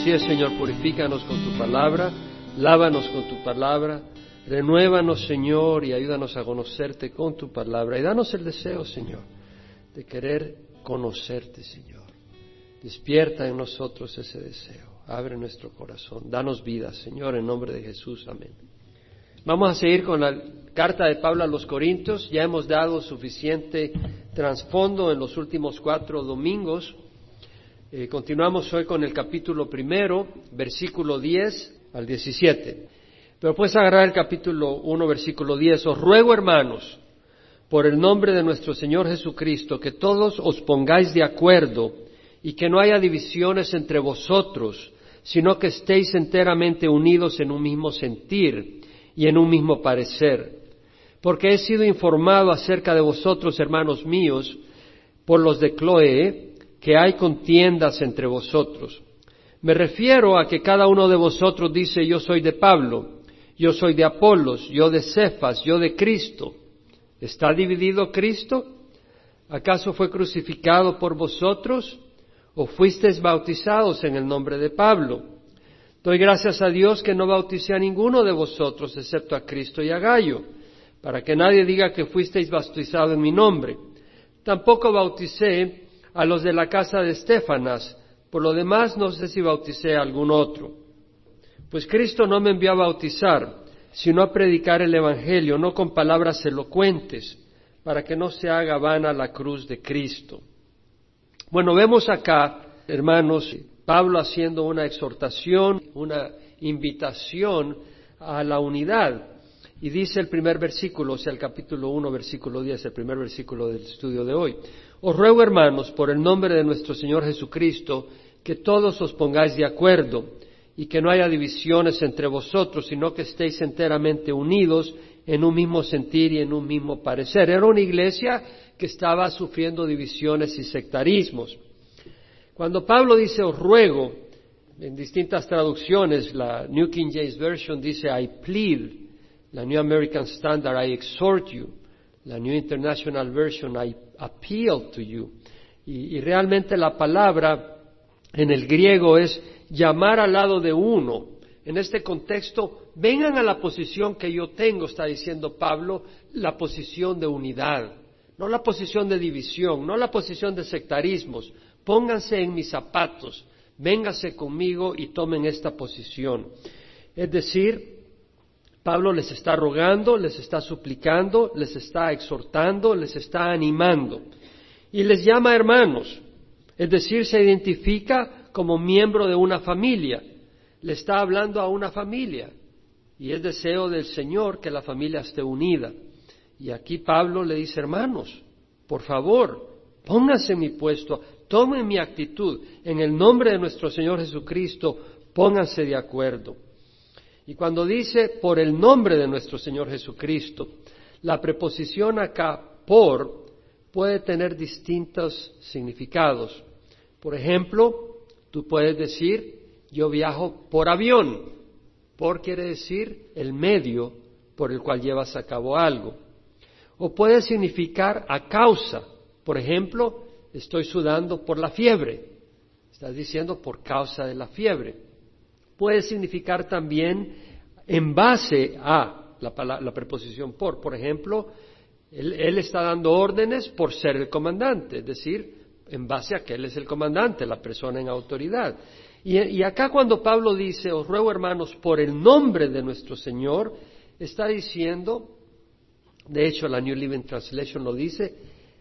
Así Señor, purifícanos con tu palabra, lávanos con tu palabra, renuévanos, Señor, y ayúdanos a conocerte con tu palabra. Y danos el deseo, Señor, de querer conocerte, Señor. Despierta en nosotros ese deseo. Abre nuestro corazón. Danos vida, Señor, en nombre de Jesús. Amén. Vamos a seguir con la carta de Pablo a los Corintios. Ya hemos dado suficiente trasfondo en los últimos cuatro domingos. Eh, continuamos hoy con el capítulo primero, versículo 10 al 17. Pero puedes agarrar el capítulo 1, versículo 10. Os ruego, hermanos, por el nombre de nuestro Señor Jesucristo, que todos os pongáis de acuerdo y que no haya divisiones entre vosotros, sino que estéis enteramente unidos en un mismo sentir y en un mismo parecer. Porque he sido informado acerca de vosotros, hermanos míos, por los de Cloé, que hay contiendas entre vosotros. Me refiero a que cada uno de vosotros dice yo soy de Pablo, yo soy de Apolos, yo de Cefas, yo de Cristo. ¿Está dividido Cristo? ¿Acaso fue crucificado por vosotros? ¿O fuisteis bautizados en el nombre de Pablo? Doy gracias a Dios que no bauticé a ninguno de vosotros excepto a Cristo y a Gallo, para que nadie diga que fuisteis bautizados en mi nombre. Tampoco bauticé a los de la casa de Estefanas. Por lo demás, no sé si bauticé a algún otro. Pues Cristo no me envió a bautizar, sino a predicar el Evangelio, no con palabras elocuentes, para que no se haga vana la cruz de Cristo. Bueno, vemos acá, hermanos, Pablo haciendo una exhortación, una invitación a la unidad. Y dice el primer versículo, o sea, el capítulo 1, versículo 10, el primer versículo del estudio de hoy. Os ruego, hermanos, por el nombre de nuestro Señor Jesucristo, que todos os pongáis de acuerdo y que no haya divisiones entre vosotros, sino que estéis enteramente unidos en un mismo sentir y en un mismo parecer. Era una iglesia que estaba sufriendo divisiones y sectarismos. Cuando Pablo dice os ruego, en distintas traducciones, la New King James Version dice I plead, la New American Standard I exhort you, la New International Version I appeal to you. Y, realmente la palabra en el griego es llamar al lado de uno. En este contexto, vengan a la posición que yo tengo, está diciendo Pablo, la posición de unidad, no la posición de división, no la posición de sectarismos. Pónganse en mis zapatos, véngase conmigo y tomen esta posición. Es decir, Pablo les está rogando, les está suplicando, les está exhortando, les está animando y les llama hermanos, es decir, se identifica como miembro de una familia, le está hablando a una familia y es deseo del Señor que la familia esté unida. Y aquí Pablo le dice, hermanos, por favor, pónganse en mi puesto, tomen mi actitud, en el nombre de nuestro Señor Jesucristo, pónganse de acuerdo. Y cuando dice por el nombre de nuestro Señor Jesucristo, la preposición acá por puede tener distintos significados. Por ejemplo, tú puedes decir yo viajo por avión. Por quiere decir el medio por el cual llevas a cabo algo. O puede significar a causa. Por ejemplo, estoy sudando por la fiebre. Estás diciendo por causa de la fiebre puede significar también en base a la, preposición por. Por ejemplo, él, está dando órdenes por ser el comandante, es decir, en base a que él es el comandante, la persona en autoridad. Y, y acá cuando Pablo dice, os ruego hermanos, por el nombre de nuestro Señor, está diciendo, de hecho la New Living Translation lo dice,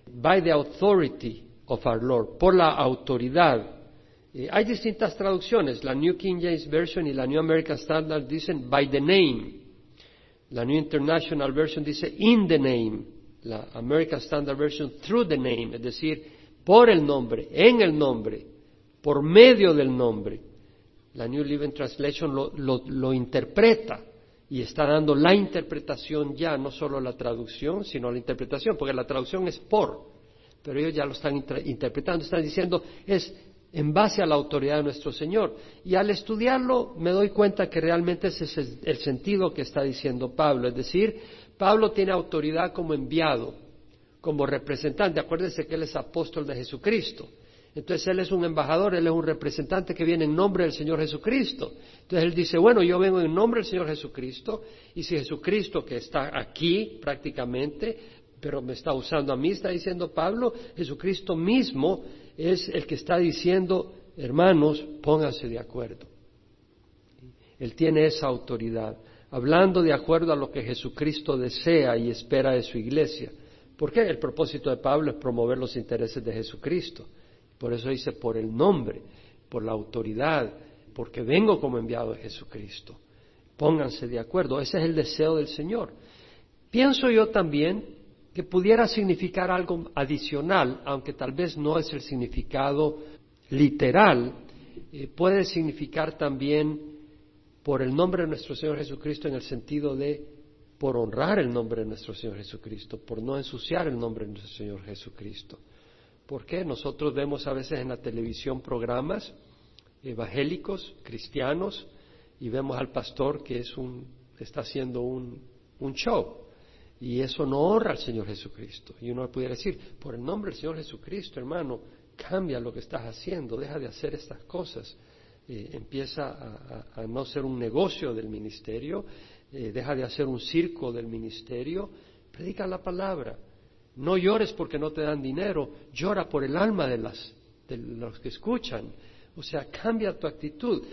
by the authority of our Lord, por la autoridad eh, hay distintas traducciones. La New King James Version y la New American Standard dicen by the name. La New International Version dice in the name. La American Standard Version through the name, es decir, por el nombre, en el nombre, por medio del nombre. La New Living Translation lo, lo interpreta y está dando la interpretación ya, no solo la traducción, sino la interpretación, porque la traducción es por, pero ellos ya lo están interpretando, están diciendo es en base a la autoridad de nuestro Señor. Y al estudiarlo me doy cuenta que realmente ese es el sentido que está diciendo Pablo. Es decir, Pablo tiene autoridad como enviado, como representante. Acuérdense que él es apóstol de Jesucristo. Entonces Él es un embajador, Él es un representante que viene en nombre del Señor Jesucristo. Entonces Él dice, bueno, yo vengo en nombre del Señor Jesucristo, y si Jesucristo, que está aquí prácticamente, pero me está usando a mí, está diciendo Pablo, Jesucristo mismo es el que está diciendo, hermanos, pónganse de acuerdo. Él tiene esa autoridad, hablando de acuerdo a lo que Jesucristo desea y espera de su iglesia. ¿Por qué? El propósito de Pablo es promover los intereses de Jesucristo. Por eso dice, por el nombre, por la autoridad, porque vengo como enviado de Jesucristo. Pónganse de acuerdo. Ese es el deseo del Señor. Pienso yo también que pudiera significar algo adicional, aunque tal vez no es el significado literal, eh, puede significar también por el nombre de nuestro Señor Jesucristo en el sentido de por honrar el nombre de nuestro Señor Jesucristo, por no ensuciar el nombre de nuestro Señor Jesucristo. ¿Por qué? Nosotros vemos a veces en la televisión programas evangélicos, cristianos, y vemos al pastor que es un, está haciendo un, un show. Y eso no honra al Señor Jesucristo. Y uno pudiera decir, por el nombre del Señor Jesucristo, hermano, cambia lo que estás haciendo, deja de hacer estas cosas. Eh, empieza a, no ser un negocio del ministerio, eh, deja de hacer un circo del ministerio, predica la palabra. No llores porque no te dan dinero, llora por el alma de, las, de los que escuchan. O sea, cambia tu actitud.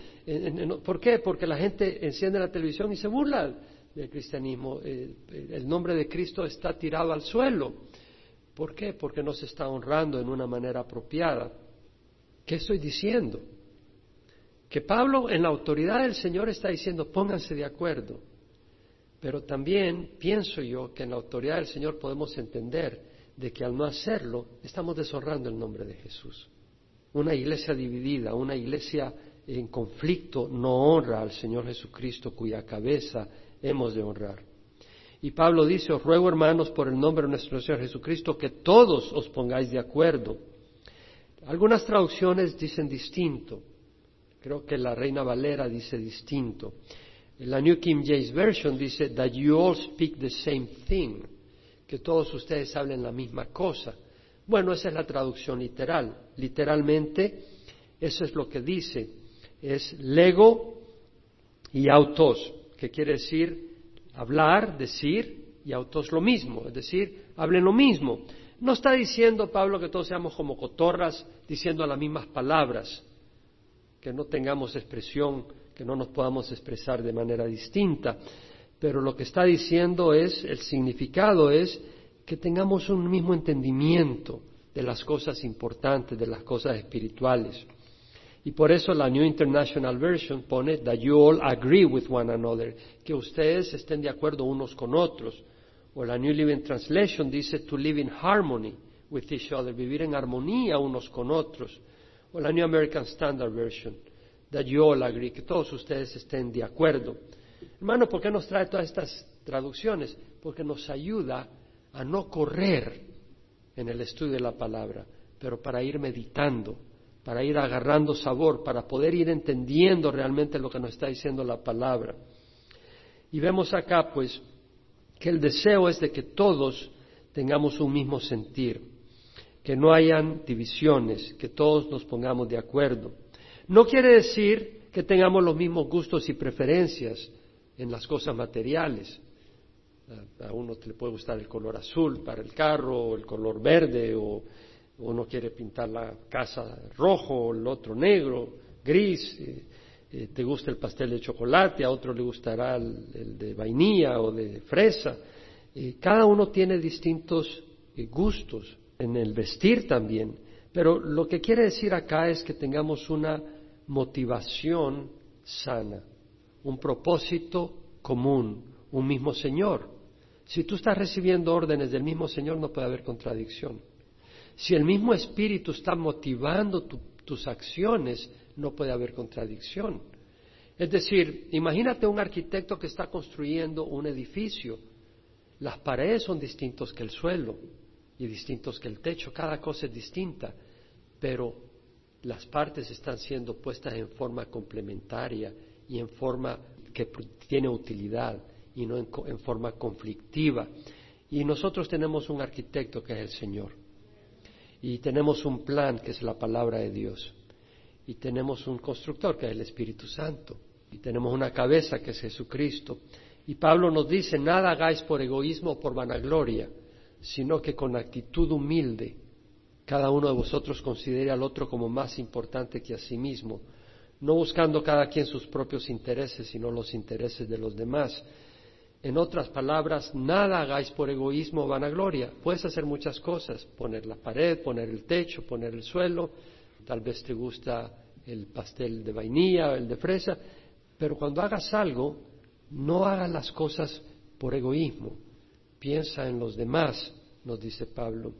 ¿Por qué? Porque la gente enciende la televisión y se burla del cristianismo. Eh, el nombre de Cristo está tirado al suelo. ¿Por qué? Porque no se está honrando en una manera apropiada. ¿Qué estoy diciendo? Que Pablo en la autoridad del Señor está diciendo pónganse de acuerdo. Pero también pienso yo que en la autoridad del Señor podemos entender de que al no hacerlo estamos deshonrando el nombre de Jesús. Una iglesia dividida, una iglesia en conflicto no honra al Señor Jesucristo cuya cabeza hemos de honrar. Y Pablo dice, os ruego hermanos por el nombre de nuestro Señor Jesucristo que todos os pongáis de acuerdo. Algunas traducciones dicen distinto. Creo que la Reina Valera dice distinto. La New King James Version dice that you all speak the same thing, que todos ustedes hablen la misma cosa. Bueno, esa es la traducción literal. Literalmente, eso es lo que dice. Es lego y autos que quiere decir hablar, decir, y autos lo mismo, es decir, hablen lo mismo. No está diciendo Pablo que todos seamos como cotorras diciendo las mismas palabras, que no tengamos expresión, que no nos podamos expresar de manera distinta, pero lo que está diciendo es, el significado es que tengamos un mismo entendimiento de las cosas importantes, de las cosas espirituales. Y por eso la New International Version pone that you all agree with one another, que ustedes estén de acuerdo unos con otros. O la New Living Translation dice to live in harmony with each other, vivir en armonía unos con otros. O la New American Standard Version, that you all agree, que todos ustedes estén de acuerdo. Hermano, ¿por qué nos trae todas estas traducciones? Porque nos ayuda a no correr en el estudio de la palabra, pero para ir meditando para ir agarrando sabor, para poder ir entendiendo realmente lo que nos está diciendo la palabra. Y vemos acá, pues, que el deseo es de que todos tengamos un mismo sentir, que no hayan divisiones, que todos nos pongamos de acuerdo. No quiere decir que tengamos los mismos gustos y preferencias en las cosas materiales. A uno le puede gustar el color azul para el carro, o el color verde, o uno quiere pintar la casa rojo, el otro negro, gris, te gusta el pastel de chocolate, a otro le gustará el, de vainilla o de fresa. cada uno tiene distintos eh, gustos en el vestir también, pero lo que quiere decir acá es que tengamos una motivación sana, un propósito común, un mismo Señor. Si tú estás recibiendo órdenes del mismo Señor no puede haber contradicción. Si el mismo espíritu está motivando tus acciones, no puede haber contradicción. Es decir, imagínate un arquitecto que está construyendo un edificio. Las paredes son distintos que el suelo y distintos que el techo, cada cosa es distinta, pero las partes están siendo puestas en forma complementaria y en forma que tiene utilidad y no en, en forma conflictiva. Y nosotros tenemos un arquitecto que es el Señor. Y tenemos un plan que es la palabra de Dios. Y tenemos un constructor que es el Espíritu Santo. Y tenemos una cabeza que es Jesucristo. Y Pablo nos dice, nada hagáis por egoísmo o por vanagloria, sino que con actitud humilde cada uno de vosotros considere al otro como más importante que a sí mismo, no buscando cada quien sus propios intereses, sino los intereses de los demás. En otras palabras, nada hagáis por egoísmo o vanagloria. Puedes hacer muchas cosas, poner la pared, poner el techo, poner el suelo, tal vez te gusta el pastel de vainilla, el de fresa, pero cuando hagas algo, no hagas las cosas por egoísmo. Piensa en los demás, nos dice Pablo.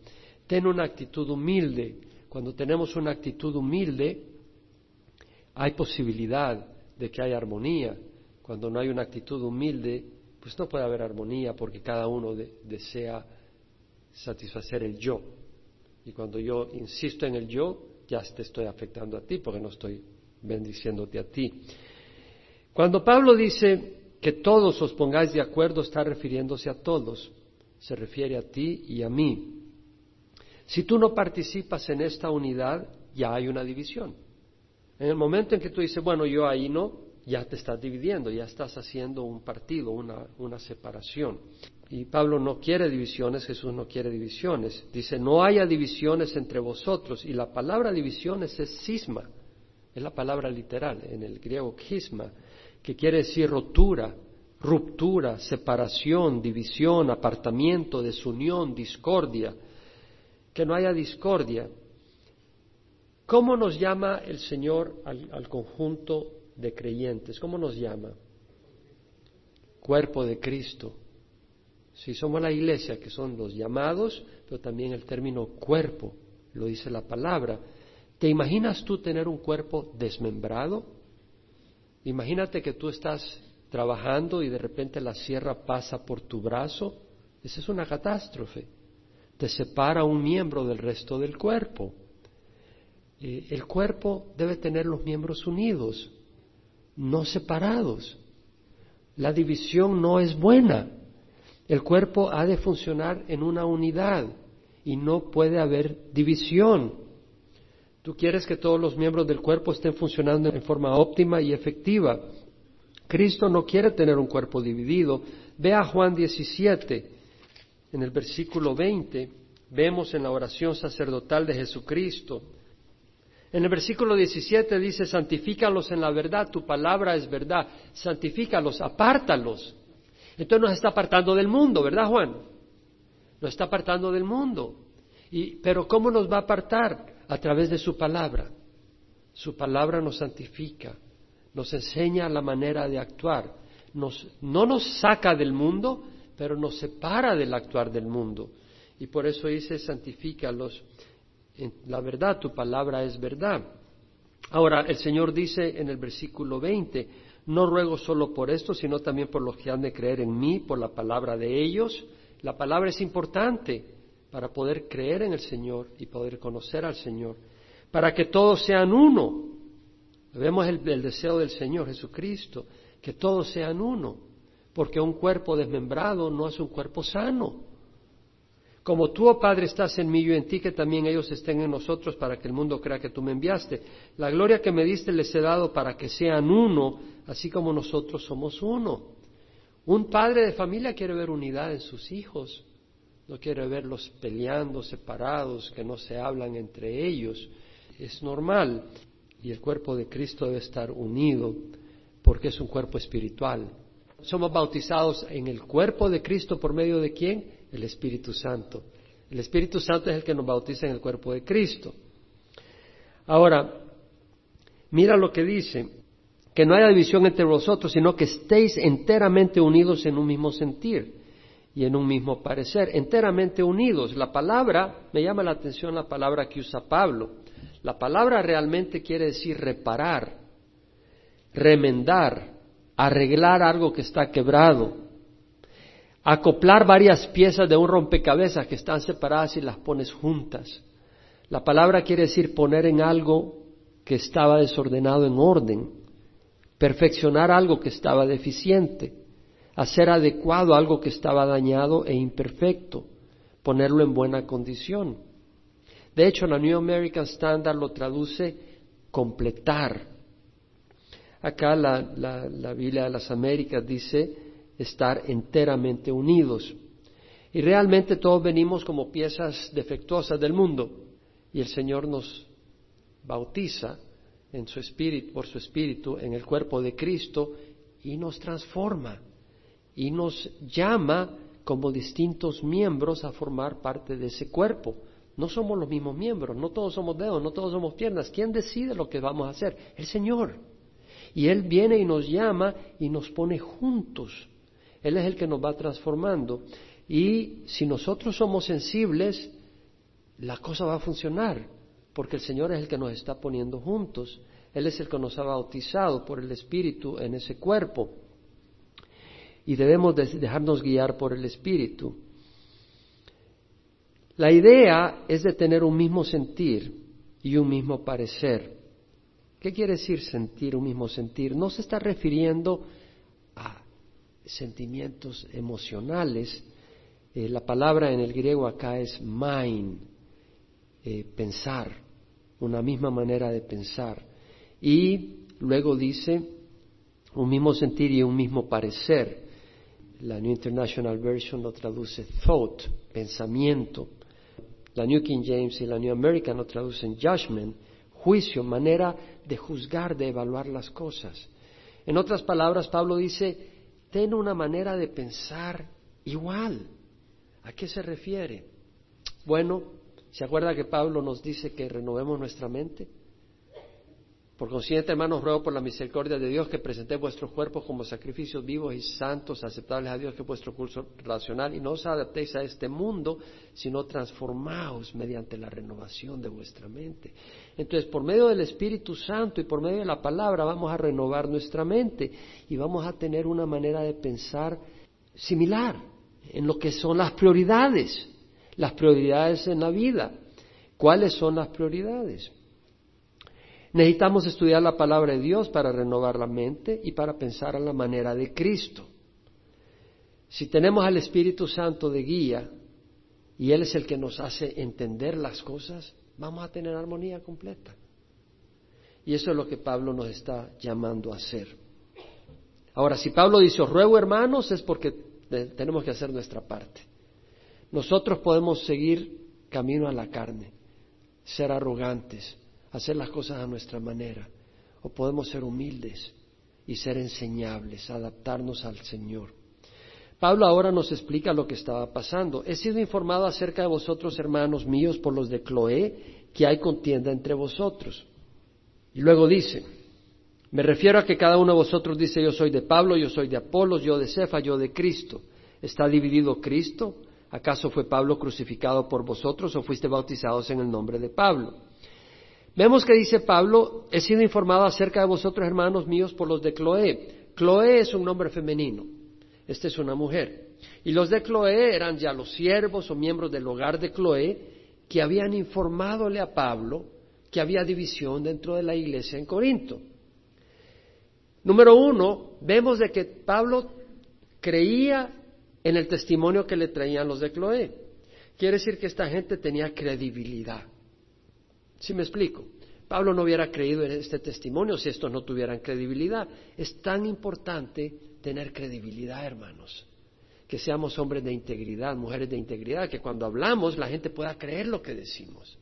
Ten una actitud humilde. Cuando tenemos una actitud humilde, hay posibilidad de que haya armonía. Cuando no hay una actitud humilde, pues no puede haber armonía porque cada uno desea satisfacer el yo. Y cuando yo insisto en el yo, ya te estoy afectando a ti porque no estoy bendiciéndote a ti. Cuando Pablo dice que todos os pongáis de acuerdo, está refiriéndose a todos. Se refiere a ti y a mí. Si tú no participas en esta unidad, ya hay una división. En el momento en que tú dices, bueno, yo ahí no, ya te estás dividiendo, ya estás haciendo un partido, una, una separación. Y Pablo no quiere divisiones, Jesús no quiere divisiones. Dice, no haya divisiones entre vosotros. Y la palabra divisiones es cisma, es la palabra literal, en el griego kisma, que quiere decir rotura, ruptura, separación, división, apartamiento, desunión, discordia que no haya discordia. ¿Cómo nos llama el Señor al, conjunto de creyentes? ¿Cómo nos llama? Cuerpo de Cristo. Si somos la iglesia, que son los llamados, pero también el término cuerpo, lo dice la palabra. ¿Te imaginas tú tener un cuerpo desmembrado? Imagínate que tú estás trabajando y de repente la sierra pasa por tu brazo. Esa es una catástrofe te separa un miembro del resto del cuerpo. Eh, el cuerpo debe tener los miembros unidos, no separados. La división no es buena. El cuerpo ha de funcionar en una unidad y no puede haber división. Tú quieres que todos los miembros del cuerpo estén funcionando en forma óptima y efectiva. Cristo no quiere tener un cuerpo dividido. Ve a Juan 17 en el versículo 20, vemos en la oración sacerdotal de Jesucristo. En el versículo 17 dice, santifícalos en la verdad, tu palabra es verdad, santifícalos, apártalos. Entonces nos está apartando del mundo, ¿verdad Juan? Nos está apartando del mundo. Y, pero ¿cómo nos va a apartar? A través de su palabra. Su palabra nos santifica, nos enseña la manera de actuar, nos, no nos saca del mundo, pero nos separa del actuar del mundo. Y por eso dice, santifícalos. La verdad, tu palabra es verdad. Ahora, el Señor dice en el versículo 20, no ruego solo por esto, sino también por los que han de creer en mí, por la palabra de ellos. La palabra es importante para poder creer en el Señor y poder conocer al Señor, para que todos sean uno. Vemos el, el deseo del Señor Jesucristo, que todos sean uno porque un cuerpo desmembrado no es un cuerpo sano. Como tú, oh Padre, estás en mí y en ti, que también ellos estén en nosotros para que el mundo crea que tú me enviaste. La gloria que me diste les he dado para que sean uno, así como nosotros somos uno. Un padre de familia quiere ver unidad en sus hijos, no quiere verlos peleando, separados, que no se hablan entre ellos. Es normal. Y el cuerpo de Cristo debe estar unido porque es un cuerpo espiritual somos bautizados en el cuerpo de Cristo por medio de quién? El Espíritu Santo. El Espíritu Santo es el que nos bautiza en el cuerpo de Cristo. Ahora, mira lo que dice, que no haya división entre vosotros, sino que estéis enteramente unidos en un mismo sentir y en un mismo parecer, enteramente unidos. La palabra, me llama la atención la palabra que usa Pablo. La palabra realmente quiere decir reparar, remendar, arreglar algo que está quebrado, acoplar varias piezas de un rompecabezas que están separadas y las pones juntas. La palabra quiere decir poner en algo que estaba desordenado en orden, perfeccionar algo que estaba deficiente, hacer adecuado algo que estaba dañado e imperfecto, ponerlo en buena condición. De hecho, la New American Standard lo traduce completar. Acá la, la Biblia de las Américas dice estar enteramente unidos. Y realmente todos venimos como piezas defectuosas del mundo y el Señor nos bautiza en su espíritu, por su espíritu en el cuerpo de Cristo y nos transforma y nos llama como distintos miembros a formar parte de ese cuerpo. No somos los mismos miembros, no todos somos dedos, no todos somos piernas. ¿Quién decide lo que vamos a hacer? El Señor. Y Él viene y nos llama y nos pone juntos. Él es el que nos va transformando. Y si nosotros somos sensibles, la cosa va a funcionar porque el Señor es el que nos está poniendo juntos. Él es el que nos ha bautizado por el Espíritu en ese cuerpo. Y debemos dejarnos guiar por el Espíritu. La idea es de tener un mismo sentir y un mismo parecer. ¿Qué quiere decir sentir un mismo sentir? No se está refiriendo sentimientos emocionales. Eh, la palabra en el griego acá es mind, eh, pensar una misma manera de pensar. Y luego dice un mismo sentir y un mismo parecer. La New International Version lo traduce thought, pensamiento. La New King James y la New American lo traducen judgment, juicio, manera de juzgar, de evaluar las cosas. En otras palabras, Pablo dice, ten una manera de pensar igual. ¿A qué se refiere? Bueno, ¿Se acuerda que Pablo nos dice que renovemos nuestra mente? Por consiguiente, hermanos, ruego por la misericordia de Dios que presentéis vuestros cuerpos como sacrificios vivos y santos, aceptables a Dios, que es vuestro curso racional, y no os adaptéis a este mundo, sino transformaos mediante la renovación de vuestra mente. Entonces, por medio del Espíritu Santo y por medio de la palabra, vamos a renovar nuestra mente y vamos a tener una manera de pensar similar en lo que son las prioridades las prioridades en la vida. ¿Cuáles son las prioridades? Necesitamos estudiar la palabra de Dios para renovar la mente y para pensar a la manera de Cristo. Si tenemos al Espíritu Santo de guía y Él es el que nos hace entender las cosas, vamos a tener armonía completa. Y eso es lo que Pablo nos está llamando a hacer. Ahora, si Pablo dice, ruego hermanos, es porque tenemos que hacer nuestra parte. Nosotros podemos seguir camino a la carne, ser arrogantes, hacer las cosas a nuestra manera, o podemos ser humildes y ser enseñables, adaptarnos al Señor. Pablo ahora nos explica lo que estaba pasando. He sido informado acerca de vosotros, hermanos míos, por los de Cloé, que hay contienda entre vosotros. Y luego dice, me refiero a que cada uno de vosotros dice yo soy de Pablo, yo soy de Apolos, yo de Cefa, yo de Cristo. ¿Está dividido Cristo? ¿Acaso fue Pablo crucificado por vosotros o fuiste bautizados en el nombre de Pablo? Vemos que dice Pablo, he sido informado acerca de vosotros, hermanos míos, por los de Cloé. Cloé es un nombre femenino, esta es una mujer. Y los de Cloé eran ya los siervos o miembros del hogar de Cloé que habían informadole a Pablo que había división dentro de la iglesia en Corinto. Número uno, vemos de que Pablo creía en el testimonio que le traían los de Cloé. Quiere decir que esta gente tenía credibilidad. ¿Sí me explico? Pablo no hubiera creído en este testimonio si estos no tuvieran credibilidad. Es tan importante tener credibilidad, hermanos. Que seamos hombres de integridad, mujeres de integridad, que cuando hablamos la gente pueda creer lo que decimos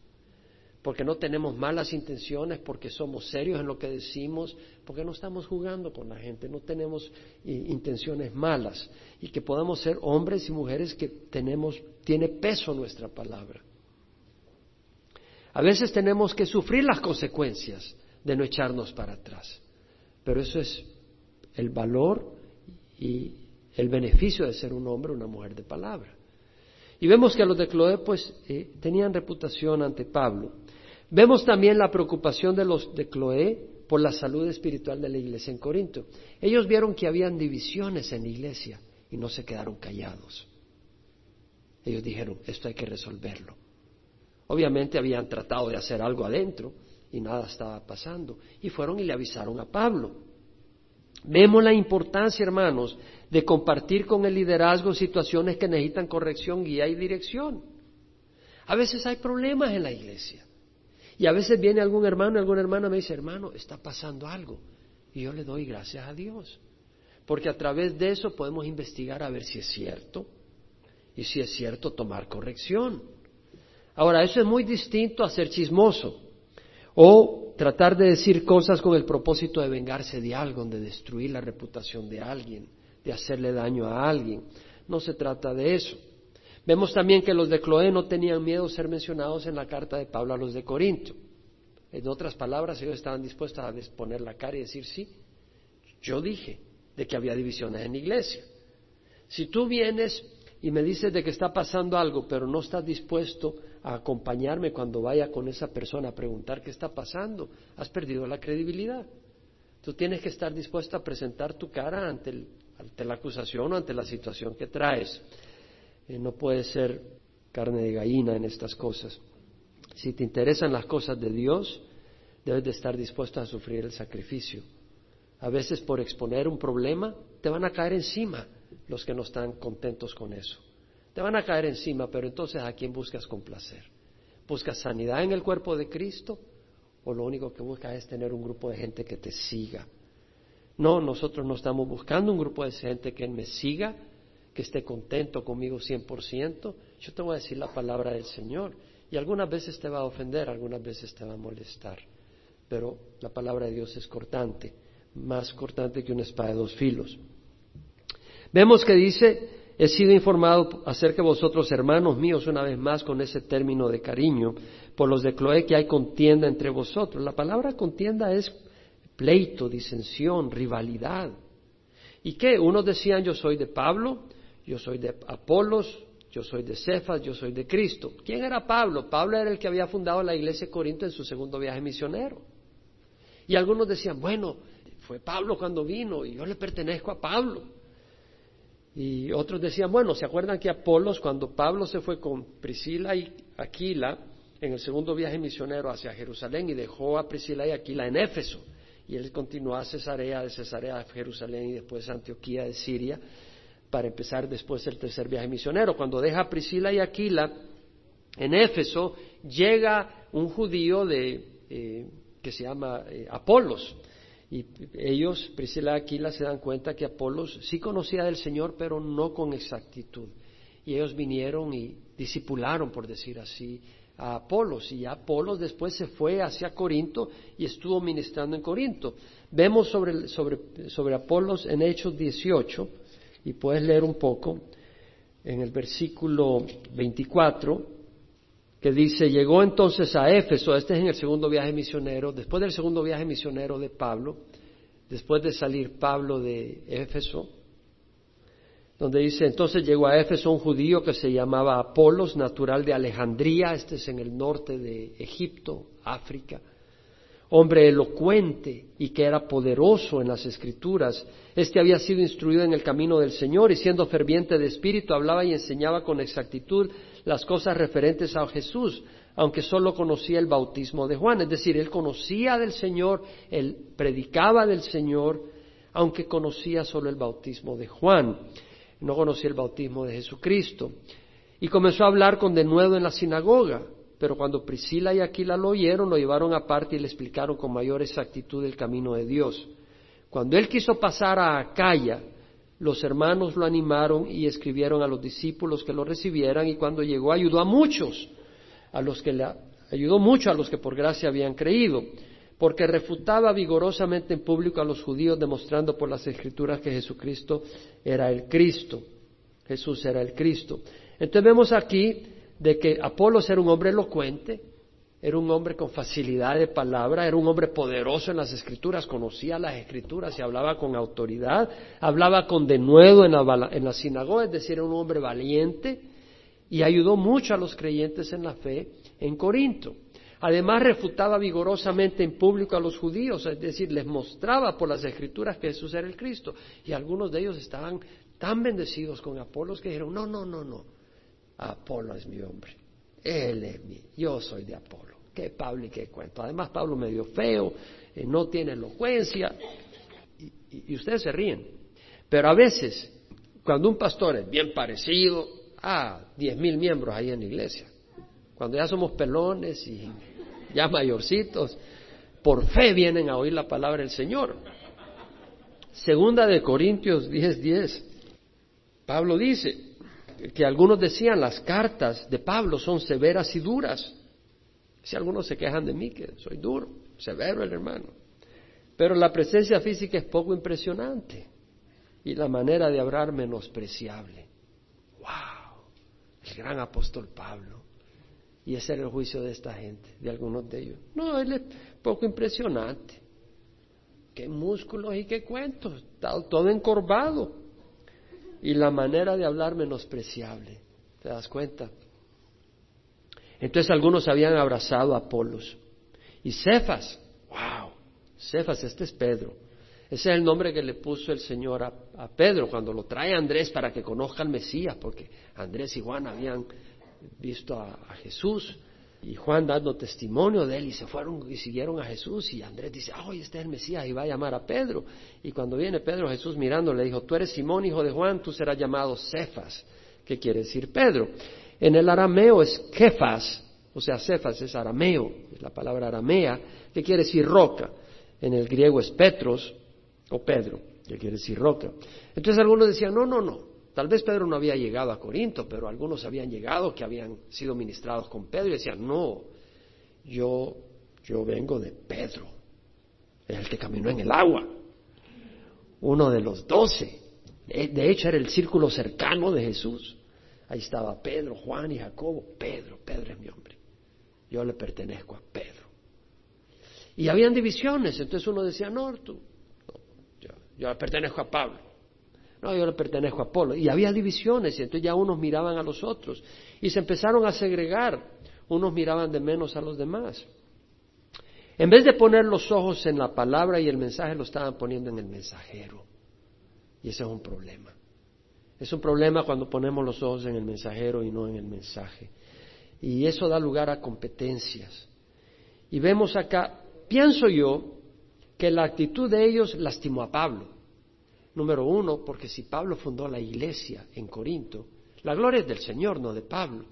porque no tenemos malas intenciones, porque somos serios en lo que decimos, porque no estamos jugando con la gente, no tenemos intenciones malas y que podamos ser hombres y mujeres que tenemos, tiene peso nuestra palabra. A veces tenemos que sufrir las consecuencias de no echarnos para atrás, pero eso es el valor y el beneficio de ser un hombre o una mujer de palabra. Y vemos que los de Cloé pues eh, tenían reputación ante Pablo. Vemos también la preocupación de los de Cloé por la salud espiritual de la iglesia en Corinto. Ellos vieron que habían divisiones en la iglesia y no se quedaron callados. Ellos dijeron, esto hay que resolverlo. Obviamente habían tratado de hacer algo adentro y nada estaba pasando. Y fueron y le avisaron a Pablo. Vemos la importancia, hermanos, de compartir con el liderazgo situaciones que necesitan corrección, guía y dirección. A veces hay problemas en la iglesia. Y a veces viene algún hermano, alguna hermana me dice, hermano, está pasando algo. Y yo le doy gracias a Dios. Porque a través de eso podemos investigar a ver si es cierto. Y si es cierto, tomar corrección. Ahora, eso es muy distinto a ser chismoso. O tratar de decir cosas con el propósito de vengarse de algo, de destruir la reputación de alguien, de hacerle daño a alguien. No se trata de eso. Vemos también que los de Cloé no tenían miedo de ser mencionados en la carta de Pablo a los de Corinto. En otras palabras, ellos estaban dispuestos a poner la cara y decir, sí, yo dije de que había divisiones en la iglesia. Si tú vienes y me dices de que está pasando algo, pero no estás dispuesto a acompañarme cuando vaya con esa persona a preguntar qué está pasando, has perdido la credibilidad. Tú tienes que estar dispuesto a presentar tu cara ante, ante la acusación o ante la situación que traes. Eh, no puede ser carne de gallina en estas cosas. Si te interesan las cosas de Dios, debes de estar dispuesto a sufrir el sacrificio. A veces por exponer un problema te van a caer encima los que no están contentos con eso. Te van a caer encima, pero entonces ¿a quién buscas complacer? ¿Buscas sanidad en el cuerpo de Cristo? ¿O lo único que buscas es tener un grupo de gente que te siga? No, nosotros no estamos buscando un grupo de gente que me siga, que esté contento conmigo 100%, yo te voy a decir la palabra del Señor. Y algunas veces te va a ofender, algunas veces te va a molestar. Pero la palabra de Dios es cortante, más cortante que una espada de dos filos. Vemos que dice, he sido informado acerca de vosotros, hermanos míos, una vez más con ese término de cariño, por los de Cloé, que hay contienda entre vosotros. La palabra contienda es pleito, disensión, rivalidad. ¿Y qué? Unos decían yo soy de Pablo, yo soy de Apolos, yo soy de Cefas, yo soy de Cristo. ¿Quién era Pablo? Pablo era el que había fundado la iglesia de Corinto en su segundo viaje misionero. Y algunos decían, bueno, fue Pablo cuando vino y yo le pertenezco a Pablo. Y otros decían, bueno, ¿se acuerdan que Apolos, cuando Pablo se fue con Priscila y Aquila en el segundo viaje misionero hacia Jerusalén y dejó a Priscila y Aquila en Éfeso? Y él continuó a Cesarea, de Cesarea a Jerusalén y después a Antioquía de Siria para empezar después el tercer viaje misionero. Cuando deja a Priscila y Aquila en Éfeso, llega un judío de, eh, que se llama eh, Apolos. Y ellos, Priscila Aquila, se dan cuenta que Apolos sí conocía del Señor, pero no con exactitud. Y ellos vinieron y disipularon, por decir así, a Apolos. Y Apolos después se fue hacia Corinto y estuvo ministrando en Corinto. Vemos sobre, sobre, sobre Apolos en Hechos 18, y puedes leer un poco en el versículo 24, que dice, llegó entonces a Éfeso, este es en el segundo viaje misionero, después del segundo viaje misionero de Pablo, después de salir Pablo de Éfeso, donde dice, entonces llegó a Éfeso un judío que se llamaba Apolos, natural de Alejandría, este es en el norte de Egipto, África, hombre elocuente y que era poderoso en las escrituras. Este había sido instruido en el camino del Señor y siendo ferviente de espíritu hablaba y enseñaba con exactitud las cosas referentes a Jesús, aunque solo conocía el bautismo de Juan. Es decir, él conocía del Señor, él predicaba del Señor, aunque conocía solo el bautismo de Juan. No conocía el bautismo de Jesucristo. Y comenzó a hablar con denuedo en la sinagoga pero cuando Priscila y Aquila lo oyeron, lo llevaron aparte y le explicaron con mayor exactitud el camino de Dios. Cuando él quiso pasar a Acaya, los hermanos lo animaron y escribieron a los discípulos que lo recibieran y cuando llegó ayudó a muchos, a los que le ayudó mucho a los que por gracia habían creído, porque refutaba vigorosamente en público a los judíos demostrando por las escrituras que Jesucristo era el Cristo. Jesús era el Cristo. Entonces vemos aquí de que Apolos era un hombre elocuente, era un hombre con facilidad de palabra, era un hombre poderoso en las escrituras, conocía las escrituras y hablaba con autoridad, hablaba con denuedo en la, en sinagoga, es decir, era un hombre valiente y ayudó mucho a los creyentes en la fe en Corinto. Además refutaba vigorosamente en público a los judíos, es decir, les mostraba por las escrituras que Jesús era el Cristo. Y algunos de ellos estaban tan bendecidos con Apolos que dijeron, no, no, no, no, Apolo es mi hombre. Él es mi, yo soy de Apolo. Qué Pablo y qué cuento. Además, Pablo medio feo, eh, no tiene elocuencia, y, ustedes se ríen. Pero a veces, cuando un pastor es bien parecido, a diez mil miembros ahí en la iglesia. Cuando ya somos pelones y ya mayorcitos, por fe vienen a oír la palabra del Señor. Segunda de Corintios 10:10. 10. Pablo dice que algunos decían las cartas de Pablo son severas y duras. Si algunos se quejan de mí que soy duro, severo el hermano. Pero la presencia física es poco impresionante y la manera de hablar menospreciable. ¡Wow! El gran apóstol Pablo. Y ese era el juicio de esta gente, de algunos de ellos. No, él es poco impresionante. Qué músculos y qué cuentos. Todo encorvado. Y la manera de hablar menospreciable. ¿Te das cuenta? Entonces algunos habían abrazado a Apolos. Y Cefas, wow, Cefas, este es Pedro. Ese es el nombre que le puso el Señor a, Pedro cuando lo trae Andrés para que conozca al Mesías, porque Andrés y Juan habían visto a, Jesús y Juan dando testimonio de él y se fueron y siguieron a Jesús y Andrés dice, ay, este es el Mesías y va a llamar a Pedro. Y cuando viene Pedro, Jesús mirando le dijo, tú eres Simón, hijo de Juan, tú serás llamado Cefas, que quiere decir Pedro. En el arameo es Kefas, o sea, Cefas es arameo, es la palabra aramea, que quiere decir roca. En el griego es Petros o Pedro, que quiere decir roca. Entonces algunos decían, no, no, no, tal vez Pedro no había llegado a Corinto, pero algunos habían llegado que habían sido ministrados con Pedro y decían, no, yo, yo vengo de Pedro, el que caminó en el agua, uno de los doce. De hecho, era el círculo cercano de Jesús. Ahí estaba Pedro, Juan y Jacobo. Pedro, Pedro es mi hombre yo le pertenezco a Pedro. Y habían divisiones, entonces uno decía, no, tú, yo, yo le pertenezco a Pablo. No, yo le pertenezco a Apolo. Y había divisiones, y entonces ya unos miraban a los otros. Y se empezaron a segregar. Unos miraban de menos a los demás. En vez de poner los ojos en la palabra y el mensaje, lo estaban poniendo en el mensajero. Y ese es un problema. Es un problema cuando ponemos los ojos en el mensajero y no en el mensaje y eso da lugar a competencias. Y vemos acá, pienso yo, que la actitud de ellos lastimó a Pablo. Número uno, porque si Pablo fundó la iglesia en Corinto, la gloria es del Señor, no de Pablo.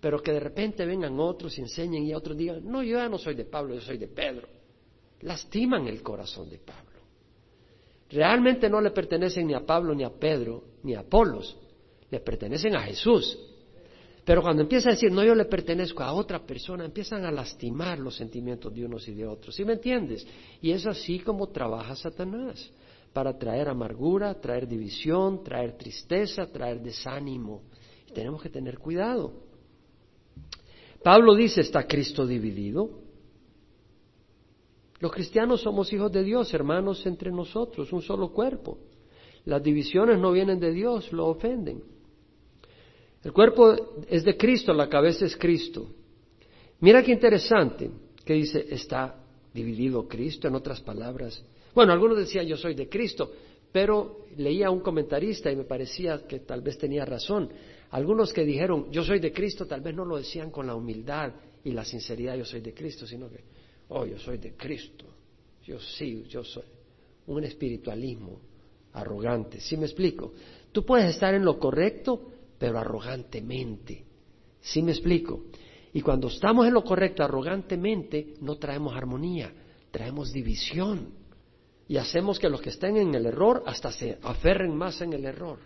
Pero que de repente vengan otros y enseñen y otros digan, no, yo ya no soy de Pablo, yo soy de Pedro. Lastiman el corazón de Pablo. Realmente no le pertenecen ni a Pablo, ni a Pedro, ni a Apolos, le pertenecen a Jesús. Pero cuando empieza a decir, no, yo le pertenezco a otra persona, empiezan a lastimar los sentimientos de unos y de otros. ¿Sí me entiendes? Y es así como trabaja Satanás, para traer amargura, traer división, traer tristeza, traer desánimo. Y tenemos que tener cuidado. Pablo dice, ¿está Cristo dividido? Los cristianos somos hijos de Dios, hermanos entre nosotros, un solo cuerpo. Las divisiones no vienen de Dios, lo ofenden. El cuerpo es de Cristo, la cabeza es Cristo. Mira qué interesante que dice, está dividido Cristo, en otras palabras. Bueno, algunos decían, yo soy de Cristo, pero leía a un comentarista y me parecía que tal vez tenía razón. Algunos que dijeron, yo soy de Cristo, tal vez no lo decían con la humildad y la sinceridad, yo soy de Cristo, sino que, oh, yo soy de Cristo. Yo sí, yo soy. Un espiritualismo arrogante. ¿Sí me explico? Tú puedes estar en lo correcto, pero arrogantemente. ¿Sí me explico? Y cuando estamos en lo correcto arrogantemente, no traemos armonía, traemos división. Y hacemos que los que estén en el error hasta se aferren más en el error.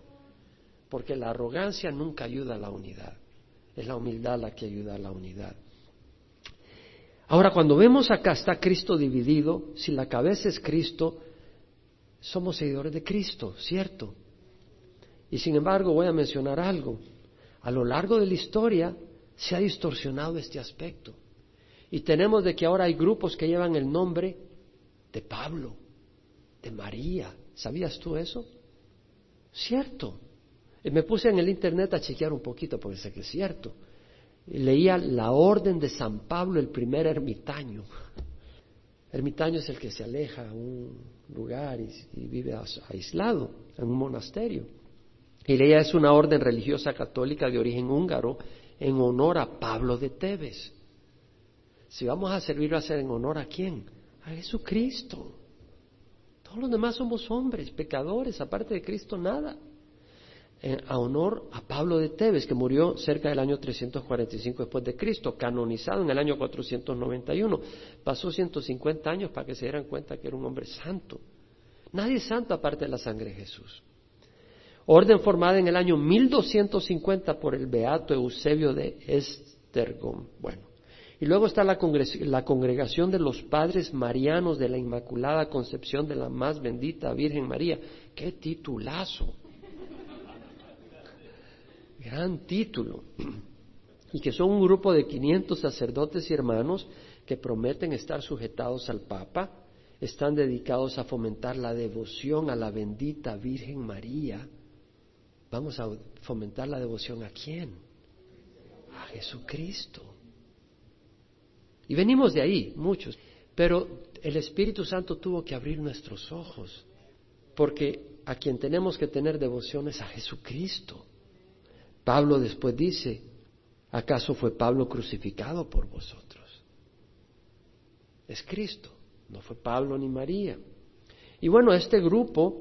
Porque la arrogancia nunca ayuda a la unidad. Es la humildad la que ayuda a la unidad. Ahora, cuando vemos acá está Cristo dividido, si la cabeza es Cristo, somos seguidores de Cristo, ¿cierto? Y sin embargo voy a mencionar algo. A lo largo de la historia se ha distorsionado este aspecto. Y tenemos de que ahora hay grupos que llevan el nombre de Pablo, de María. ¿Sabías tú eso? Cierto. Y me puse en el internet a chequear un poquito porque sé que es cierto. Leía la orden de San Pablo, el primer ermitaño. Ermitaño es el que se aleja a un lugar y, vive aislado en un monasterio. Y ella es una orden religiosa católica de origen húngaro en honor a Pablo de Tebes. Si vamos a servir, a ser en honor a quién? A Jesucristo. Todos los demás somos hombres, pecadores, aparte de Cristo nada. A honor a Pablo de Tebes, que murió cerca del año 345 después de Cristo, canonizado en el año 491. Pasó 150 años para que se dieran cuenta que era un hombre santo. Nadie es santo aparte de la sangre de Jesús. Orden formada en el año 1250 por el beato Eusebio de Estergom. Bueno, y luego está la, la, congregación de los padres marianos de la Inmaculada Concepción de la más bendita Virgen María. ¡Qué titulazo! Gran título. Y que son un grupo de 500 sacerdotes y hermanos que prometen estar sujetados al Papa, están dedicados a fomentar la devoción a la bendita Virgen María. Vamos a fomentar la devoción a quién? A Jesucristo. Y venimos de ahí, muchos. Pero el Espíritu Santo tuvo que abrir nuestros ojos, porque a quien tenemos que tener devoción es a Jesucristo. Pablo después dice, ¿acaso fue Pablo crucificado por vosotros? Es Cristo, no fue Pablo ni María. Y bueno, este grupo,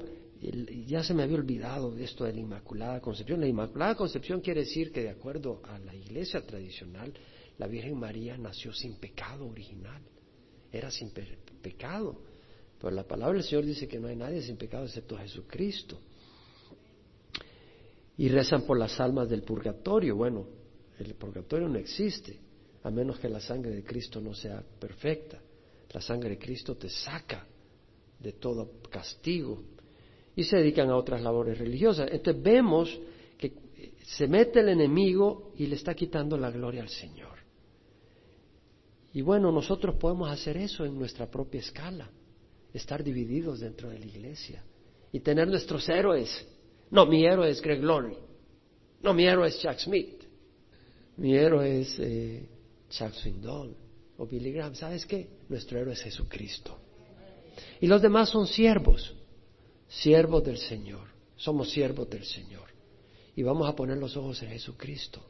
ya se me había olvidado de esto de la Inmaculada Concepción. La Inmaculada Concepción quiere decir que de acuerdo a la iglesia tradicional, la Virgen María nació sin pecado original, era sin pecado. Pero la palabra del Señor dice que no hay nadie sin pecado excepto Jesucristo. Y rezan por las almas del purgatorio. Bueno, el purgatorio no existe, a menos que la sangre de Cristo no sea perfecta. La sangre de Cristo te saca de todo castigo. Y se dedican a otras labores religiosas. Entonces vemos que se mete el enemigo y le está quitando la gloria al Señor. Y bueno, nosotros podemos hacer eso en nuestra propia escala, estar divididos dentro de la iglesia y tener nuestros héroes. No, mi héroe es Greg Laurie. No, mi héroe es Chuck Smith. Mi héroe es eh, Chuck Swindoll o Billy Graham. ¿Sabes qué? Nuestro héroe es Jesucristo. Y los demás son siervos, siervos del Señor. Somos siervos del Señor. Y vamos a poner los ojos en Jesucristo.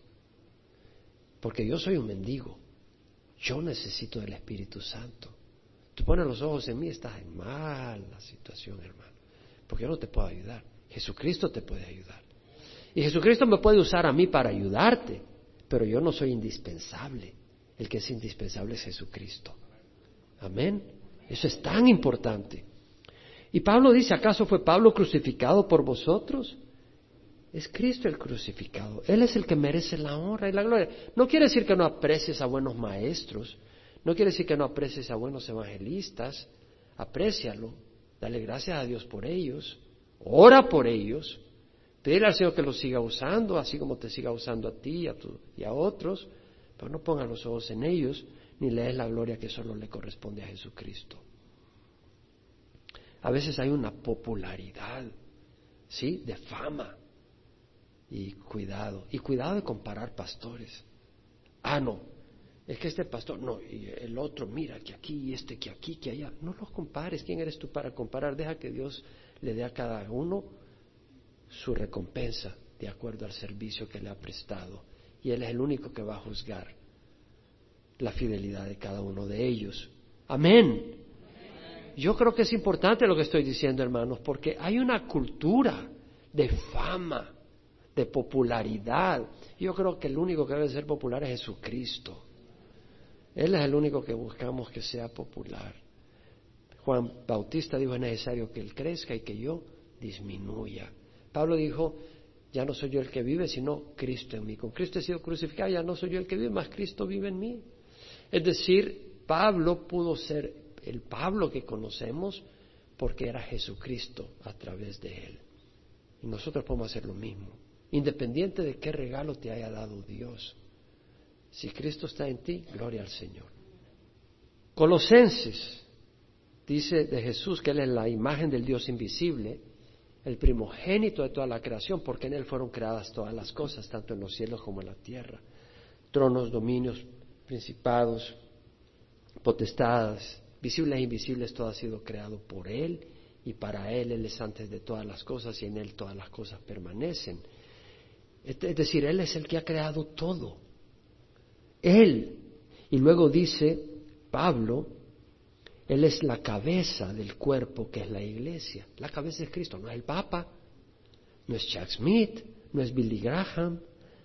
Porque yo soy un mendigo. Yo necesito del Espíritu Santo. Tú pones los ojos en mí, estás en mala situación, hermano. Porque yo no te puedo ayudar. Jesucristo te puede ayudar. Y Jesucristo me puede usar a mí para ayudarte, pero yo no soy indispensable. El que es indispensable es Jesucristo. Amén. Eso es tan importante. Y Pablo dice, ¿acaso fue Pablo crucificado por vosotros? Es Cristo el crucificado. Él es el que merece la honra y la gloria. No quiere decir que no aprecies a buenos maestros. No quiere decir que no aprecies a buenos evangelistas. Aprécialo. Dale gracias a Dios por ellos. Ora por ellos. Pide al Señor que los siga usando, así como te siga usando a ti y a, y a otros. Pero no pongas los ojos en ellos, ni lees la gloria que solo le corresponde a Jesucristo. A veces hay una popularidad, ¿sí? De fama y cuidado, y cuidado de comparar pastores. Ah, no, es que este pastor, no, y el otro, mira, que aquí, y este, que aquí, que allá. No los compares, ¿quién eres tú para comparar? Deja que Dios le dé a cada uno su recompensa de acuerdo al servicio que le ha prestado. Y Él es el único que va a juzgar la fidelidad de cada uno de ellos. Amén. Yo creo que es importante lo que estoy diciendo, hermanos, porque hay una cultura de fama de popularidad. Yo creo que el único que debe ser popular es Jesucristo. Él es el único que buscamos que sea popular. Juan Bautista dijo es necesario que Él crezca y que yo disminuya. Pablo dijo, ya no soy yo el que vive, sino Cristo en mí. Con Cristo he sido crucificado, ya no soy yo el que vive, más Cristo vive en mí. Es decir, Pablo pudo ser el Pablo que conocemos porque era Jesucristo a través de él. Y nosotros podemos hacer lo mismo independiente de qué regalo te haya dado Dios. Si Cristo está en ti, gloria al Señor. Colosenses dice de Jesús que Él es la imagen del Dios invisible, el primogénito de toda la creación, porque en Él fueron creadas todas las cosas, tanto en los cielos como en la tierra. Tronos, dominios, principados, potestades, visibles e invisibles, todo ha sido creado por Él y para Él Él es antes de todas las cosas y en Él todas las cosas permanecen. Es decir, Él es el que ha creado todo. Él. Y luego dice Pablo, Él es la cabeza del cuerpo que es la iglesia. La cabeza es Cristo, no es el Papa, no es Chuck Smith, no es Billy Graham.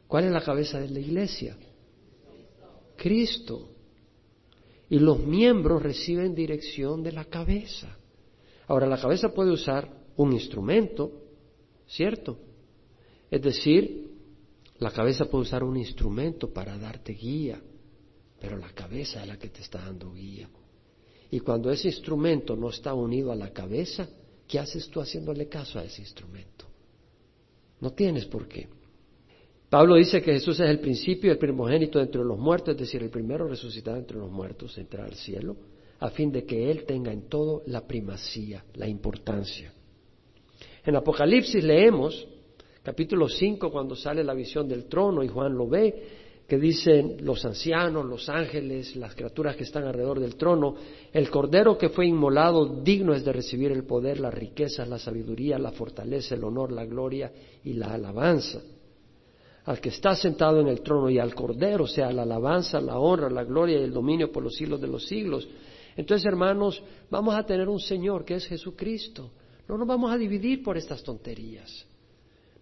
¿Cuál es la cabeza de la iglesia? Cristo. Y los miembros reciben dirección de la cabeza. Ahora, la cabeza puede usar un instrumento, ¿cierto? Es decir, la cabeza puede usar un instrumento para darte guía, pero la cabeza es la que te está dando guía. Y cuando ese instrumento no está unido a la cabeza, ¿qué haces tú haciéndole caso a ese instrumento? No tienes por qué. Pablo dice que Jesús es el principio el primogénito entre los muertos, es decir, el primero resucitado entre los muertos, entrar al cielo, a fin de que Él tenga en todo la primacía, la importancia. En Apocalipsis leemos, capítulo 5, cuando sale la visión del trono y Juan lo ve, que dicen los ancianos, los ángeles, las criaturas que están alrededor del trono, el cordero que fue inmolado digno es de recibir el poder, las riquezas, la sabiduría, la fortaleza, el honor, la gloria y la alabanza. Al que está sentado en el trono y al cordero, o sea, la alabanza, la honra, la gloria y el dominio por los siglos de los siglos. Entonces, hermanos, vamos a tener un Señor que es Jesucristo. No nos vamos a dividir por estas tonterías.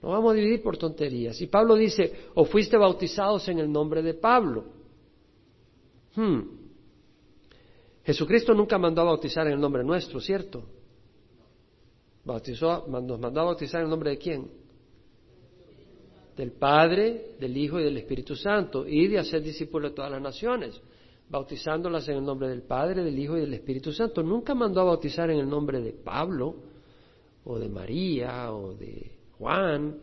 No vamos a dividir por tonterías. Y Pablo dice, o fuiste bautizados en el nombre de Pablo. Hmm. Jesucristo nunca mandó a bautizar en el nombre nuestro, ¿cierto? Bautizó, nos mandó a bautizar en el nombre de quién? Del Padre, del Hijo y del Espíritu Santo, y de hacer discípulos de todas las naciones, bautizándolas en el nombre del Padre, del Hijo y del Espíritu Santo. Nunca mandó a bautizar en el nombre de Pablo, o de María, o de Juan,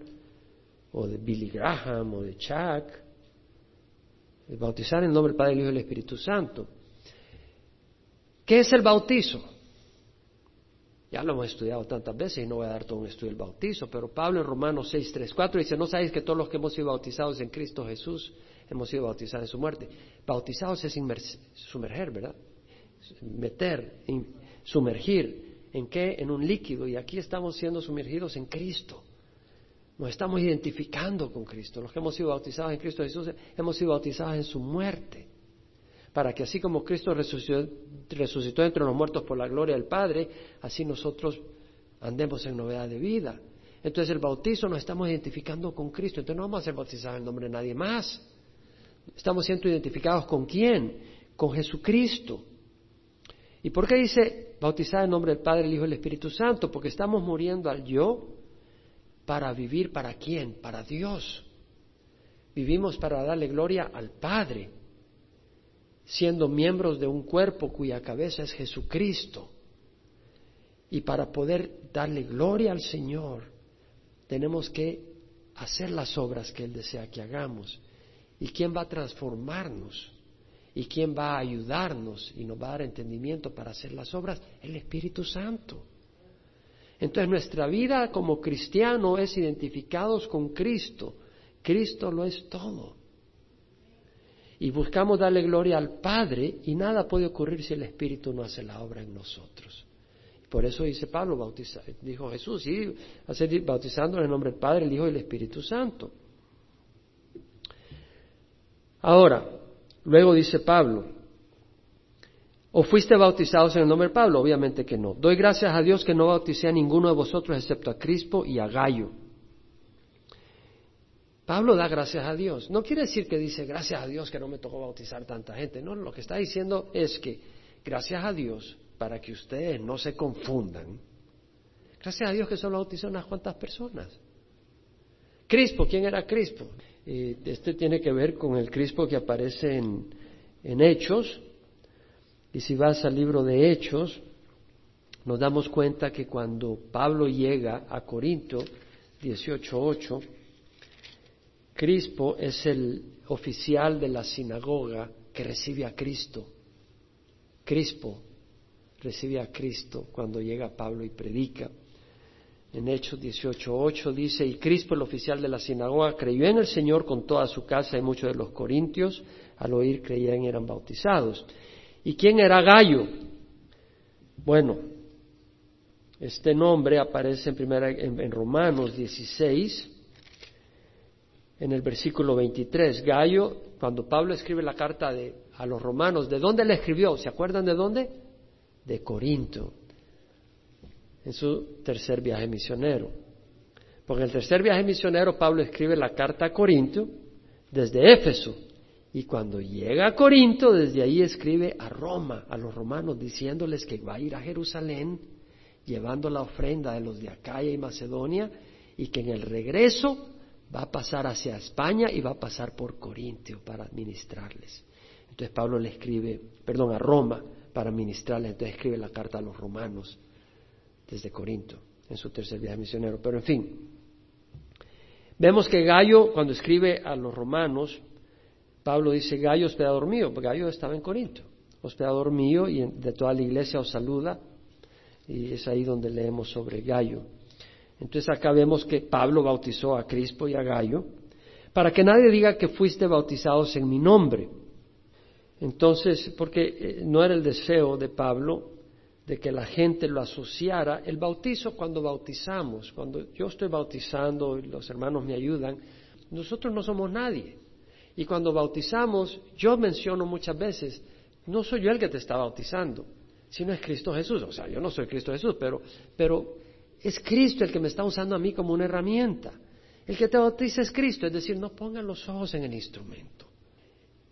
o de Billy Graham, o de Chuck. bautizar en el nombre del Padre, del Hijo y del Espíritu Santo. ¿Qué es el bautizo? Ya lo hemos estudiado tantas veces y no voy a dar todo un estudio del bautizo, pero Pablo en Romanos 6, 3, 4 dice, ¿no sabéis que todos los que hemos sido bautizados en Cristo Jesús hemos sido bautizados en su muerte? Bautizados es sumerger, ¿verdad? Meter, sumergir. ¿En qué? En un líquido. Y aquí estamos siendo sumergidos en Cristo. Nos estamos identificando con Cristo. Los que hemos sido bautizados en Cristo Jesús hemos sido bautizados en su muerte. Para que así como Cristo resucitó, entre los muertos por la gloria del Padre, así nosotros andemos en novedad de vida. Entonces el bautizo nos estamos identificando con Cristo. Entonces no vamos a ser bautizados en nombre de nadie más. Estamos siendo identificados con quién? Con Jesucristo. ¿Y por qué dice bautizar en nombre del Padre, el Hijo y el Espíritu Santo? Porque estamos muriendo al yo para vivir para quién? Para Dios. Vivimos para darle gloria al Padre, siendo miembros de un cuerpo cuya cabeza es Jesucristo. Y para poder darle gloria al Señor, tenemos que hacer las obras que Él desea que hagamos. ¿Y quién va a transformarnos? ¿Y quién va a ayudarnos y nos va a dar entendimiento para hacer las obras? El Espíritu Santo. Entonces nuestra vida como cristiano es identificados con Cristo. Cristo lo es todo. Y buscamos darle gloria al Padre y nada puede ocurrir si el Espíritu no hace la obra en nosotros. Por eso dice Pablo, bautiza, dijo Jesús, sí, bautizando en el nombre del Padre, el Hijo y el Espíritu Santo. Ahora, luego dice Pablo, ¿O fuiste bautizados en el nombre de Pablo? Obviamente que no. Doy gracias a Dios que no bauticé a ninguno de vosotros excepto a Crispo y a Gallo. Pablo da gracias a Dios. No quiere decir que dice gracias a Dios que no me tocó bautizar tanta gente. No, lo que está diciendo es que gracias a Dios para que ustedes no se confundan. Gracias a Dios que solo bautizó unas cuantas personas. Crispo, ¿quién era Crispo? este tiene que ver con el Crispo que aparece en, en Hechos, y si vas al libro de Hechos, nos damos cuenta que cuando Pablo llega a Corinto, 18.8, Crispo es el oficial de la sinagoga que recibe a Cristo. Crispo recibe a Cristo cuando llega Pablo y predica. En Hechos 18.8 dice, y Crispo, el oficial de la sinagoga, creyó en el Señor con toda su casa y muchos de los corintios, al oír creían y eran bautizados. ¿Y quién era Gallo? Bueno, este nombre aparece en, primera, en, Romanos 16, en el versículo 23. Gallo, cuando Pablo escribe la carta a los romanos, ¿de dónde le escribió? ¿Se acuerdan de dónde? De Corinto, en su tercer viaje misionero. Porque en el tercer viaje misionero Pablo escribe la carta a Corinto desde Éfeso. Y cuando llega a Corinto, desde ahí escribe a Roma, a los romanos, diciéndoles que va a ir a Jerusalén llevando la ofrenda de los de Acaya y Macedonia y que en el regreso va a pasar hacia España y va a pasar por Corintio para administrarles. Entonces Pablo le escribe, perdón, a Roma para administrarles, entonces escribe la carta a los romanos desde Corinto en su tercer viaje misionero. Pero en fin, vemos que Gallo, cuando escribe a los romanos, Pablo dice, Gallo, hospedador mío, porque Gallo estaba en Corinto, hospedador mío y de toda la iglesia os saluda, y es ahí donde leemos sobre Gallo. Entonces acá vemos que Pablo bautizó a Crispo y a Gallo, para que nadie diga que fuiste bautizados en mi nombre. Entonces, porque eh, no era el deseo de Pablo de que la gente lo asociara, el bautizo cuando bautizamos, cuando yo estoy bautizando y los hermanos me ayudan, nosotros no somos nadie. Y cuando bautizamos, yo menciono muchas veces, no soy yo el que te está bautizando, sino es Cristo Jesús. O sea, yo no soy Cristo Jesús, pero, pero es Cristo el que me está usando a mí como una herramienta. El que te bautiza es Cristo, es decir, no pongan los ojos en el instrumento.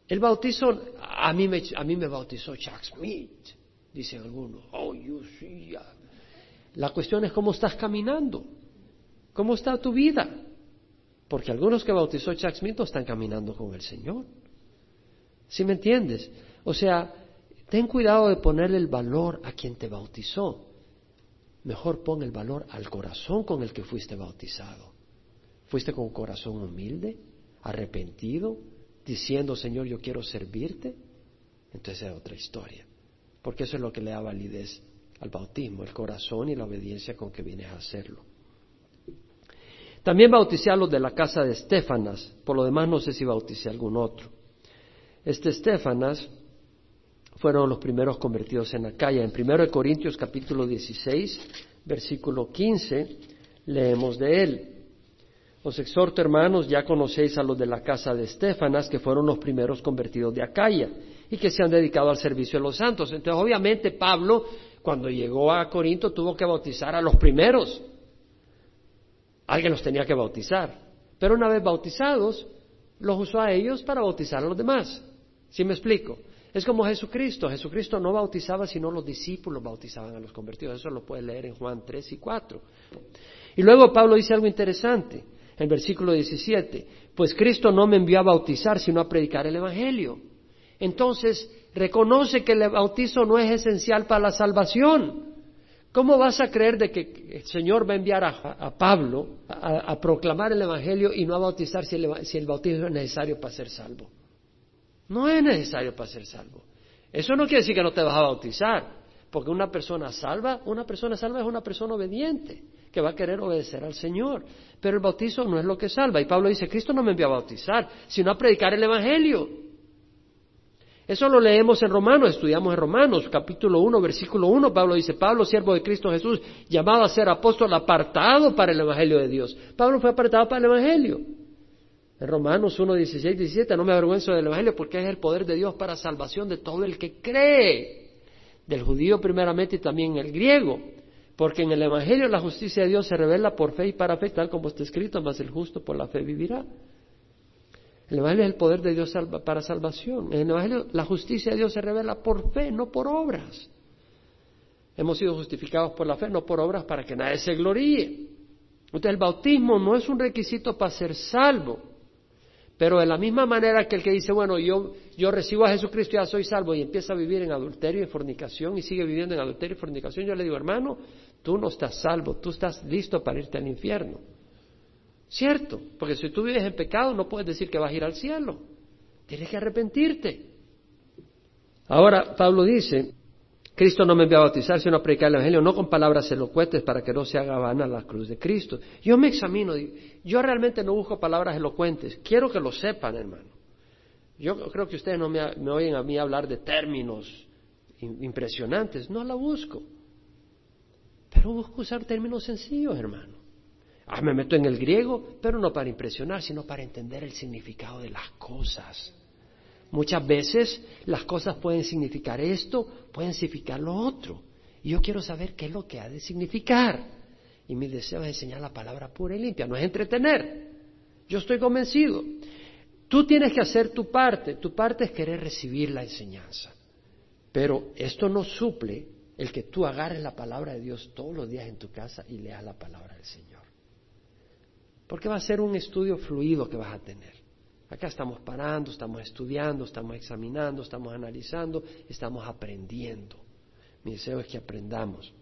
El bautizo, a mí me, a mí me bautizó Chuck Smith, dicen algunos. Oh, you see. La cuestión es cómo estás caminando, cómo está tu vida. Porque algunos que bautizó Chuck Smith no están caminando con el Señor. ¿Sí me entiendes? O sea, ten cuidado de ponerle el valor a quien te bautizó. Mejor pon el valor al corazón con el que fuiste bautizado. ¿Fuiste con un corazón humilde, arrepentido, diciendo, Señor, yo quiero servirte? Entonces es otra historia. Porque eso es lo que le da validez al bautismo, el corazón y la obediencia con que vienes a hacerlo. También bauticé a los de la casa de Estefanas, por lo demás no sé si bauticé a algún otro. Este Estefanas fueron los primeros convertidos en Acaya. En 1 Corintios capítulo 16, versículo 15, leemos de él. Os exhorto, hermanos, ya conocéis a los de la casa de Estefanas, que fueron los primeros convertidos de Acaya y que se han dedicado al servicio de los santos. Entonces, obviamente, Pablo, cuando llegó a Corinto, tuvo que bautizar a los primeros. Alguien los tenía que bautizar. Pero una vez bautizados, los usó a ellos para bautizar a los demás. ¿Sí me explico? Es como Jesucristo. Jesucristo no bautizaba, sino los discípulos bautizaban a los convertidos. Eso lo puede leer en Juan 3 y 4. Y luego Pablo dice algo interesante en versículo 17. Pues Cristo no me envió a bautizar, sino a predicar el Evangelio. Entonces, reconoce que el bautizo no es esencial para la salvación. ¿Cómo vas a creer de que el Señor va a enviar a, Pablo a, proclamar el Evangelio y no a bautizar si el bautismo es necesario para ser salvo? No es necesario para ser salvo. Eso no quiere decir que no te vas a bautizar, porque una persona salva, una persona salva es una persona obediente, que va a querer obedecer al Señor. Pero el bautizo no es lo que salva. Y Pablo dice, Cristo no me envió a bautizar, sino a predicar el Evangelio. Eso lo leemos en Romanos, estudiamos en Romanos, capítulo 1, versículo 1. Pablo dice, Pablo, siervo de Cristo Jesús, llamado a ser apóstol, apartado para el Evangelio de Dios. Pablo fue apartado para el Evangelio. En Romanos 1, 16, 17, no me avergüenzo del Evangelio porque es el poder de Dios para salvación de todo el que cree, del judío primeramente y también el griego, porque en el Evangelio la justicia de Dios se revela por fe y para fe, tal como está escrito, más el justo por la fe vivirá. El Evangelio es el poder de Dios para salvación. En el Evangelio la justicia de Dios se revela por fe, no por obras. Hemos sido justificados por la fe, no por obras para que nadie se gloríe. Entonces el bautismo no es un requisito para ser salvo. Pero de la misma manera que el que dice, bueno, yo, yo recibo a Jesucristo y ya soy salvo y empieza a vivir en adulterio y fornicación y sigue viviendo en adulterio y fornicación, yo le digo, hermano, tú no estás salvo, tú estás listo para irte al infierno. ¿Cierto? Porque si tú vives en pecado no puedes decir que vas a ir al cielo. Tienes que arrepentirte. Ahora, Pablo dice, Cristo no me envió a bautizar, sino a predicar el Evangelio, no con palabras elocuentes para que no se haga vana la cruz de Cristo. Yo me examino, yo realmente no busco palabras elocuentes, quiero que lo sepan, hermano. Yo creo que ustedes no me, oyen a mí hablar de términos impresionantes, no la busco. Pero busco usar términos sencillos, hermano. Ah, me meto en el griego, pero no para impresionar, sino para entender el significado de las cosas. Muchas veces las cosas pueden significar esto, pueden significar lo otro. Y yo quiero saber qué es lo que ha de significar. Y mi deseo es enseñar la palabra pura y limpia, no es entretener. Yo estoy convencido. Tú tienes que hacer tu parte. Tu parte es querer recibir la enseñanza. Pero esto no suple el que tú agarres la palabra de Dios todos los días en tu casa y leas la palabra del Señor. Porque va a ser un estudio fluido que vas a tener. Acá estamos parando, estamos estudiando, estamos examinando, estamos analizando, estamos aprendiendo. Mi deseo es que aprendamos.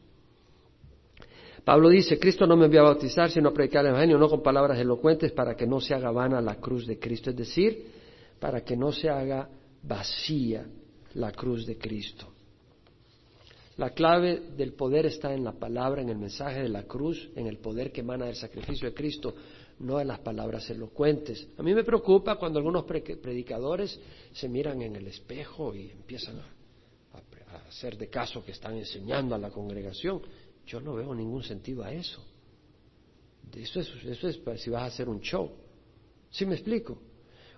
Pablo dice, Cristo no me envió a bautizar, sino a predicar el Evangelio, no con palabras elocuentes, para que no se haga vana la cruz de Cristo, es decir, para que no se haga vacía la cruz de Cristo. La clave del poder está en la palabra, en el mensaje de la cruz, en el poder que emana del sacrificio de Cristo, no en las palabras elocuentes. A mí me preocupa cuando algunos predicadores se miran en el espejo y empiezan a, hacer de caso que están enseñando a la congregación. Yo no veo ningún sentido a eso. Eso es, eso es si vas a hacer un show. ¿Sí me explico?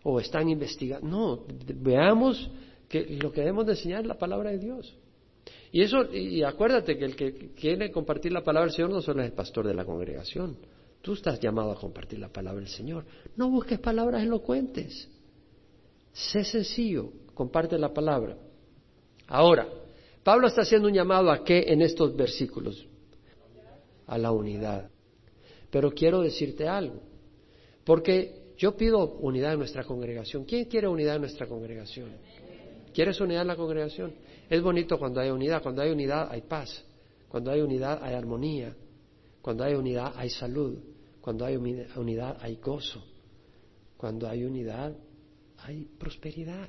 O están investigando. No, veamos que lo que debemos de enseñar es la palabra de Dios. Y eso, y acuérdate que el que quiere compartir la palabra del Señor no solo es el pastor de la congregación. Tú estás llamado a compartir la palabra del Señor. No busques palabras elocuentes. Sé sencillo, comparte la palabra. Ahora, Pablo está haciendo un llamado a qué en estos versículos? A la unidad. Pero quiero decirte algo, porque yo pido unidad en nuestra congregación. ¿Quién quiere unidad en nuestra congregación? ¿Quieres unidad en la congregación? Es bonito cuando hay unidad. Cuando hay unidad hay paz. Cuando hay unidad hay armonía. Cuando hay unidad hay salud. Cuando hay unidad hay gozo. Cuando hay unidad hay prosperidad.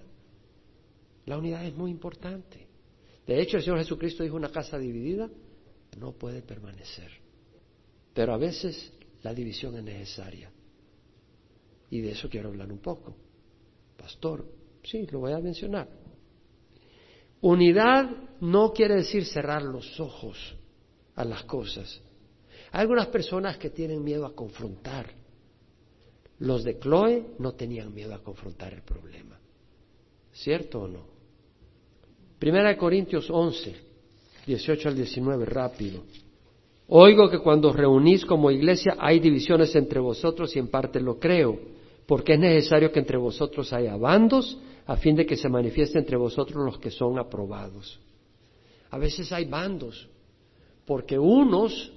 La unidad es muy importante. De hecho, el Señor Jesucristo dijo, una casa dividida no puede permanecer. Pero a veces la división es necesaria. Y de eso quiero hablar un poco. Pastor, sí, lo voy a mencionar. Unidad no quiere decir cerrar los ojos a las cosas. Hay algunas personas que tienen miedo a confrontar. Los de Chloe no tenían miedo a confrontar el problema. ¿Cierto o no? Primera de Corintios 11, 18 al 19, rápido. Oigo que cuando reunís como iglesia hay divisiones entre vosotros y en parte lo creo, porque es necesario que entre vosotros haya bandos a fin de que se manifieste entre vosotros los que son aprobados. A veces hay bandos, porque unos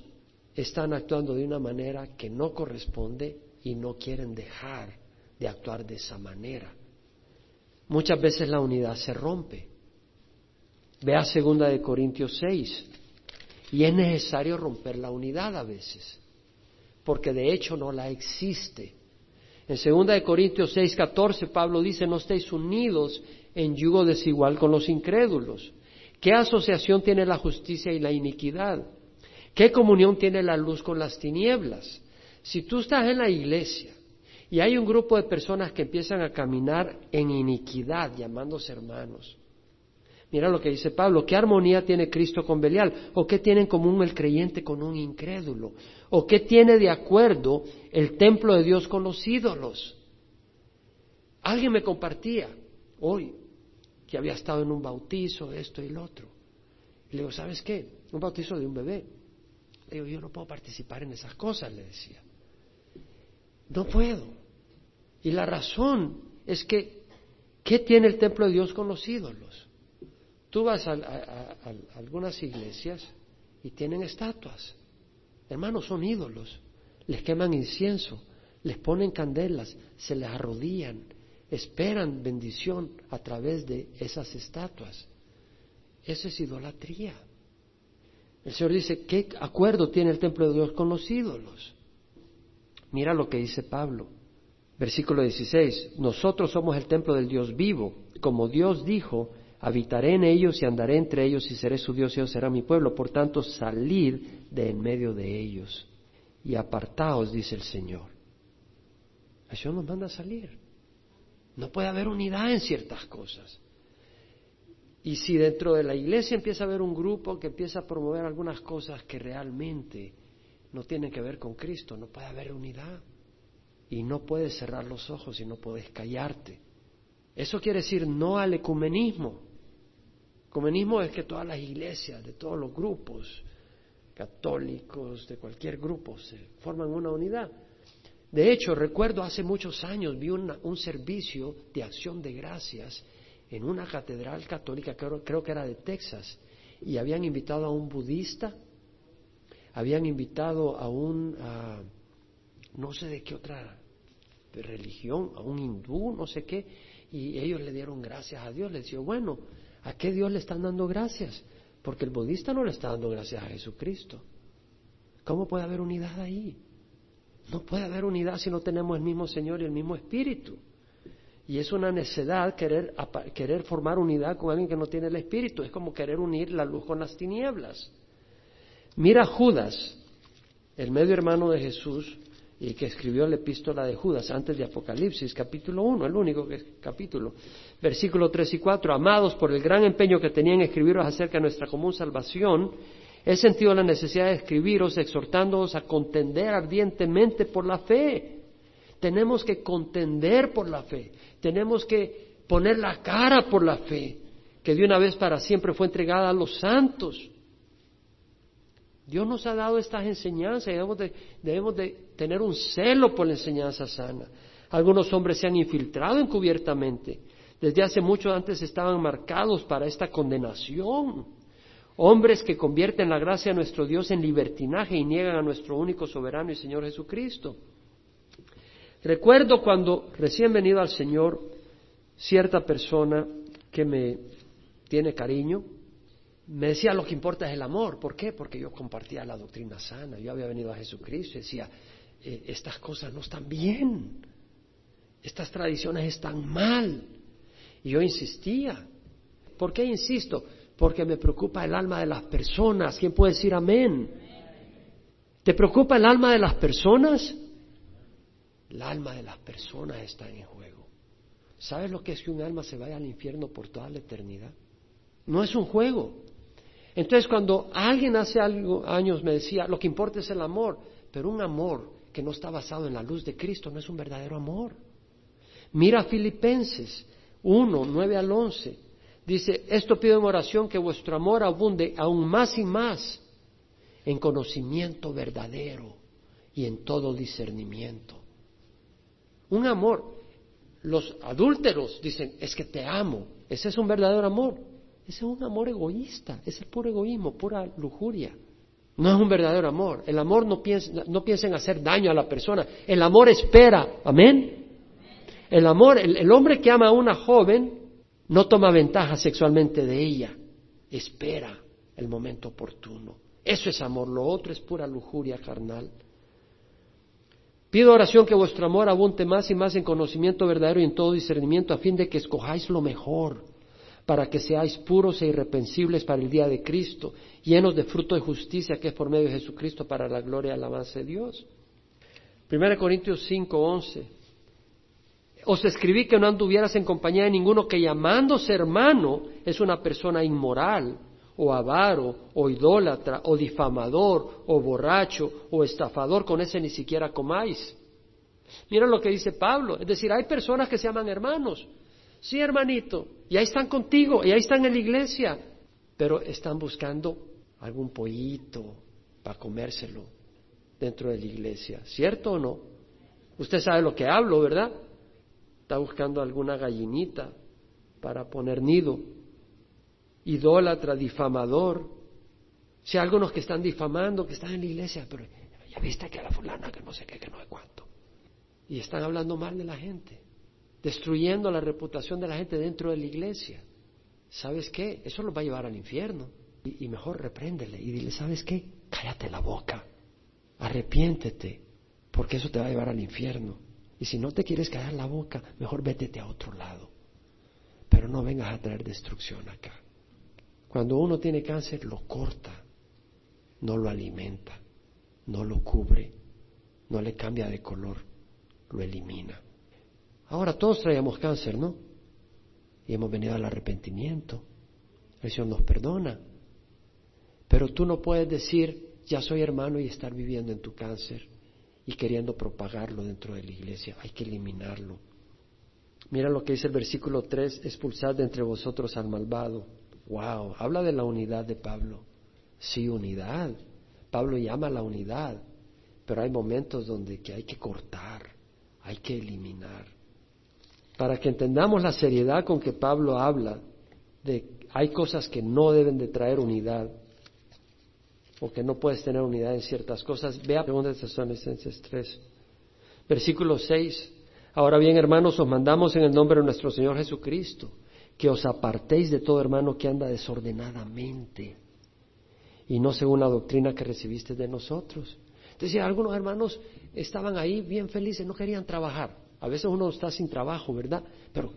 están actuando de una manera que no corresponde y no quieren dejar de actuar de esa manera. Muchas veces la unidad se rompe. Vea segunda de Corintios 6. Y es necesario romper la unidad a veces, porque de hecho no la existe. En 2 Corintios 6, 14, Pablo dice, no estéis unidos en yugo desigual con los incrédulos. ¿Qué asociación tiene la justicia y la iniquidad? ¿Qué comunión tiene la luz con las tinieblas? Si tú estás en la iglesia y hay un grupo de personas que empiezan a caminar en iniquidad, llamándose hermanos, Mira lo que dice Pablo, ¿qué armonía tiene Cristo con Belial? ¿O qué tiene en común el creyente con un incrédulo? ¿O qué tiene de acuerdo el templo de Dios con los ídolos? Alguien me compartía hoy que había estado en un bautizo, esto y lo otro. Y le digo, ¿sabes qué? Un bautizo de un bebé. Yo no puedo participar en esas cosas, le decía. No puedo. Y la razón es que, ¿qué tiene el templo de Dios con los ídolos? Tú vas a, algunas iglesias y tienen estatuas. Hermanos, son ídolos. Les queman incienso, les ponen candelas, se les arrodillan, esperan bendición a través de esas estatuas. Eso es idolatría. El Señor dice, ¿qué acuerdo tiene el templo de Dios con los ídolos? Mira lo que dice Pablo. Versículo 16, nosotros somos el templo del Dios vivo, como Dios dijo, Habitaré en ellos y andaré entre ellos y seré su Dios y ellos serán mi pueblo. Por tanto, salid de en medio de ellos y apartaos, dice el Señor. El Señor nos manda a salir. No puede haber unidad en ciertas cosas. Y si dentro de la iglesia empieza a haber un grupo que empieza a promover algunas cosas que realmente no tienen que ver con Cristo, no puede haber unidad. Y no puedes cerrar los ojos y no puedes callarte. Eso quiere decir no al ecumenismo. Comunismo es que todas las iglesias, de todos los grupos, católicos, de cualquier grupo, se forman una unidad. De hecho, recuerdo hace muchos años vi un servicio de acción de gracias en una catedral católica, creo, que era de Texas, y habían invitado a un budista, habían invitado a un, no sé de qué otra religión, a un hindú, no sé qué, y ellos le dieron gracias a Dios, le decían, bueno, ¿a qué Dios le están dando gracias? Porque el budista no le está dando gracias a Jesucristo. ¿Cómo puede haber unidad ahí? No puede haber unidad si no tenemos el mismo Señor y el mismo Espíritu. Y es una necedad querer, querer formar unidad con alguien que no tiene el Espíritu. Es como querer unir la luz con las tinieblas. Mira Judas, el medio hermano de Jesús, y que escribió la epístola de Judas antes de Apocalipsis, capítulo 1, el único capítulo, versículo 3 y 4. Amados, por el gran empeño que tenían en escribiros acerca de nuestra común salvación, he sentido la necesidad de escribiros exhortándoos a contender ardientemente por la fe. Tenemos que contender por la fe. Tenemos que poner la cara por la fe, que de una vez para siempre fue entregada a los santos. Dios nos ha dado estas enseñanzas y debemos de, debemos de tener un celo por la enseñanza sana. Algunos hombres se han infiltrado encubiertamente. Desde hace mucho antes estaban marcados para esta condenación. Hombres que convierten la gracia de nuestro Dios en libertinaje y niegan a nuestro único soberano y Señor Jesucristo. Recuerdo cuando recién venido al Señor, cierta persona que me tiene cariño, me decía lo que importa es el amor. ¿Por qué? Porque yo compartía la doctrina sana, yo había venido a Jesucristo y decía, eh, estas cosas no están bien, estas tradiciones están mal. Y yo insistía. ¿Por qué insisto? Porque me preocupa el alma de las personas. ¿Quién puede decir amén? ¿Te preocupa el alma de las personas? El alma de las personas está en juego. ¿Sabes lo que es que un alma se vaya al infierno por toda la eternidad? No es un juego. Entonces cuando alguien hace algo, años me decía, lo que importa es el amor, pero un amor que no está basado en la luz de Cristo no es un verdadero amor. Mira Filipenses 1, 9 al 11. Dice, esto pido en oración que vuestro amor abunde aún más y más en conocimiento verdadero y en todo discernimiento un amor. Los adúlteros dicen, es que te amo. Ese es un verdadero amor. Ese es un amor egoísta. Ese es puro egoísmo, pura lujuria. No es un verdadero amor. El amor no piensa, no piensa en hacer daño a la persona. El amor espera. Amén. El amor, el, el hombre que ama a una joven no toma ventaja sexualmente de ella. Espera el momento oportuno. Eso es amor. Lo otro es pura lujuria carnal. Pido oración que vuestro amor abunde más y más en conocimiento verdadero y en todo discernimiento, a fin de que escojáis lo mejor, para que seáis puros e irreprensibles para el día de Cristo, llenos de fruto de justicia que es por medio de Jesucristo para la gloria y alabanza de Dios. 1 Corintios 5, 11. Os escribí que no anduvieras en compañía de ninguno que llamándose hermano es una persona inmoral, o avaro, o idólatra, o difamador, o borracho, o estafador, con ese ni siquiera comáis. Mira lo que dice Pablo, es decir, hay personas que se llaman hermanos. Sí, hermanito, y ahí están contigo, y ahí están en la iglesia, pero están buscando algún pollito para comérselo dentro de la iglesia, ¿cierto o no? Usted sabe lo que hablo, ¿verdad? Está buscando alguna gallinita para poner nido idólatra, difamador. Si hay algunos que están difamando, que están en la iglesia, pero ya viste que a la fulana, que no sé qué, que no sé cuánto. Y están hablando mal de la gente, destruyendo la reputación de la gente dentro de la iglesia. ¿Sabes qué? Eso los va a llevar al infierno. Y, y mejor repréndele y dile, ¿sabes qué? Cállate la boca, arrepiéntete, porque eso te va a llevar al infierno. Y si no te quieres callar la boca, mejor vétete a otro lado. Pero no vengas a traer destrucción acá. Cuando uno tiene cáncer, lo corta, no lo alimenta, no lo cubre, no le cambia de color, lo elimina. Ahora todos traíamos cáncer, ¿no? Y hemos venido al arrepentimiento. El Señor nos perdona. Pero tú no puedes decir, ya soy hermano y estar viviendo en tu cáncer y queriendo propagarlo dentro de la iglesia. Hay que eliminarlo. Mira lo que dice el versículo 3, expulsad de entre vosotros al malvado. Wow, habla de la unidad de Pablo. Sí, unidad. Pablo llama a la unidad, pero hay momentos donde que hay que cortar, hay que eliminar. Para que entendamos la seriedad con que Pablo habla de hay cosas que no deben de traer unidad o que no puedes tener unidad en ciertas cosas, vea 2 Tesalonicenses 3, versículo 6. Ahora bien, hermanos, os mandamos en el nombre de nuestro Señor Jesucristo que os apartéis de todo hermano que anda desordenadamente y no según la doctrina que recibiste de nosotros. Entonces, algunos hermanos estaban ahí bien felices, no querían trabajar. A veces uno está sin trabajo, ¿verdad? Pero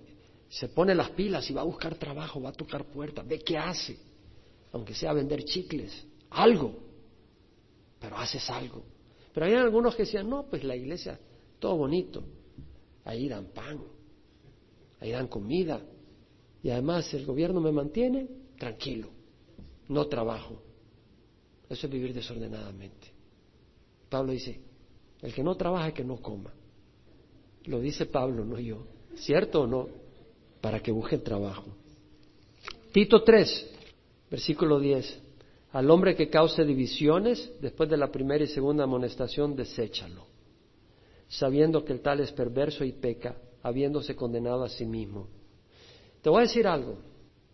se pone las pilas y va a buscar trabajo, va a tocar puertas, ve qué hace, aunque sea vender chicles, algo, pero haces algo. Pero hay algunos que decían, no, pues la iglesia, todo bonito, ahí dan pan, ahí dan comida, y además el gobierno me mantiene tranquilo, no trabajo. Eso es vivir desordenadamente. Pablo dice, el que no trabaja, que no coma. Lo dice Pablo, no yo. ¿Cierto o no? Para que busquen trabajo. Tito 3, versículo 10. Al hombre que cause divisiones, después de la primera y segunda amonestación, deséchalo, sabiendo que el tal es perverso y peca, habiéndose condenado a sí mismo. Te voy a decir algo.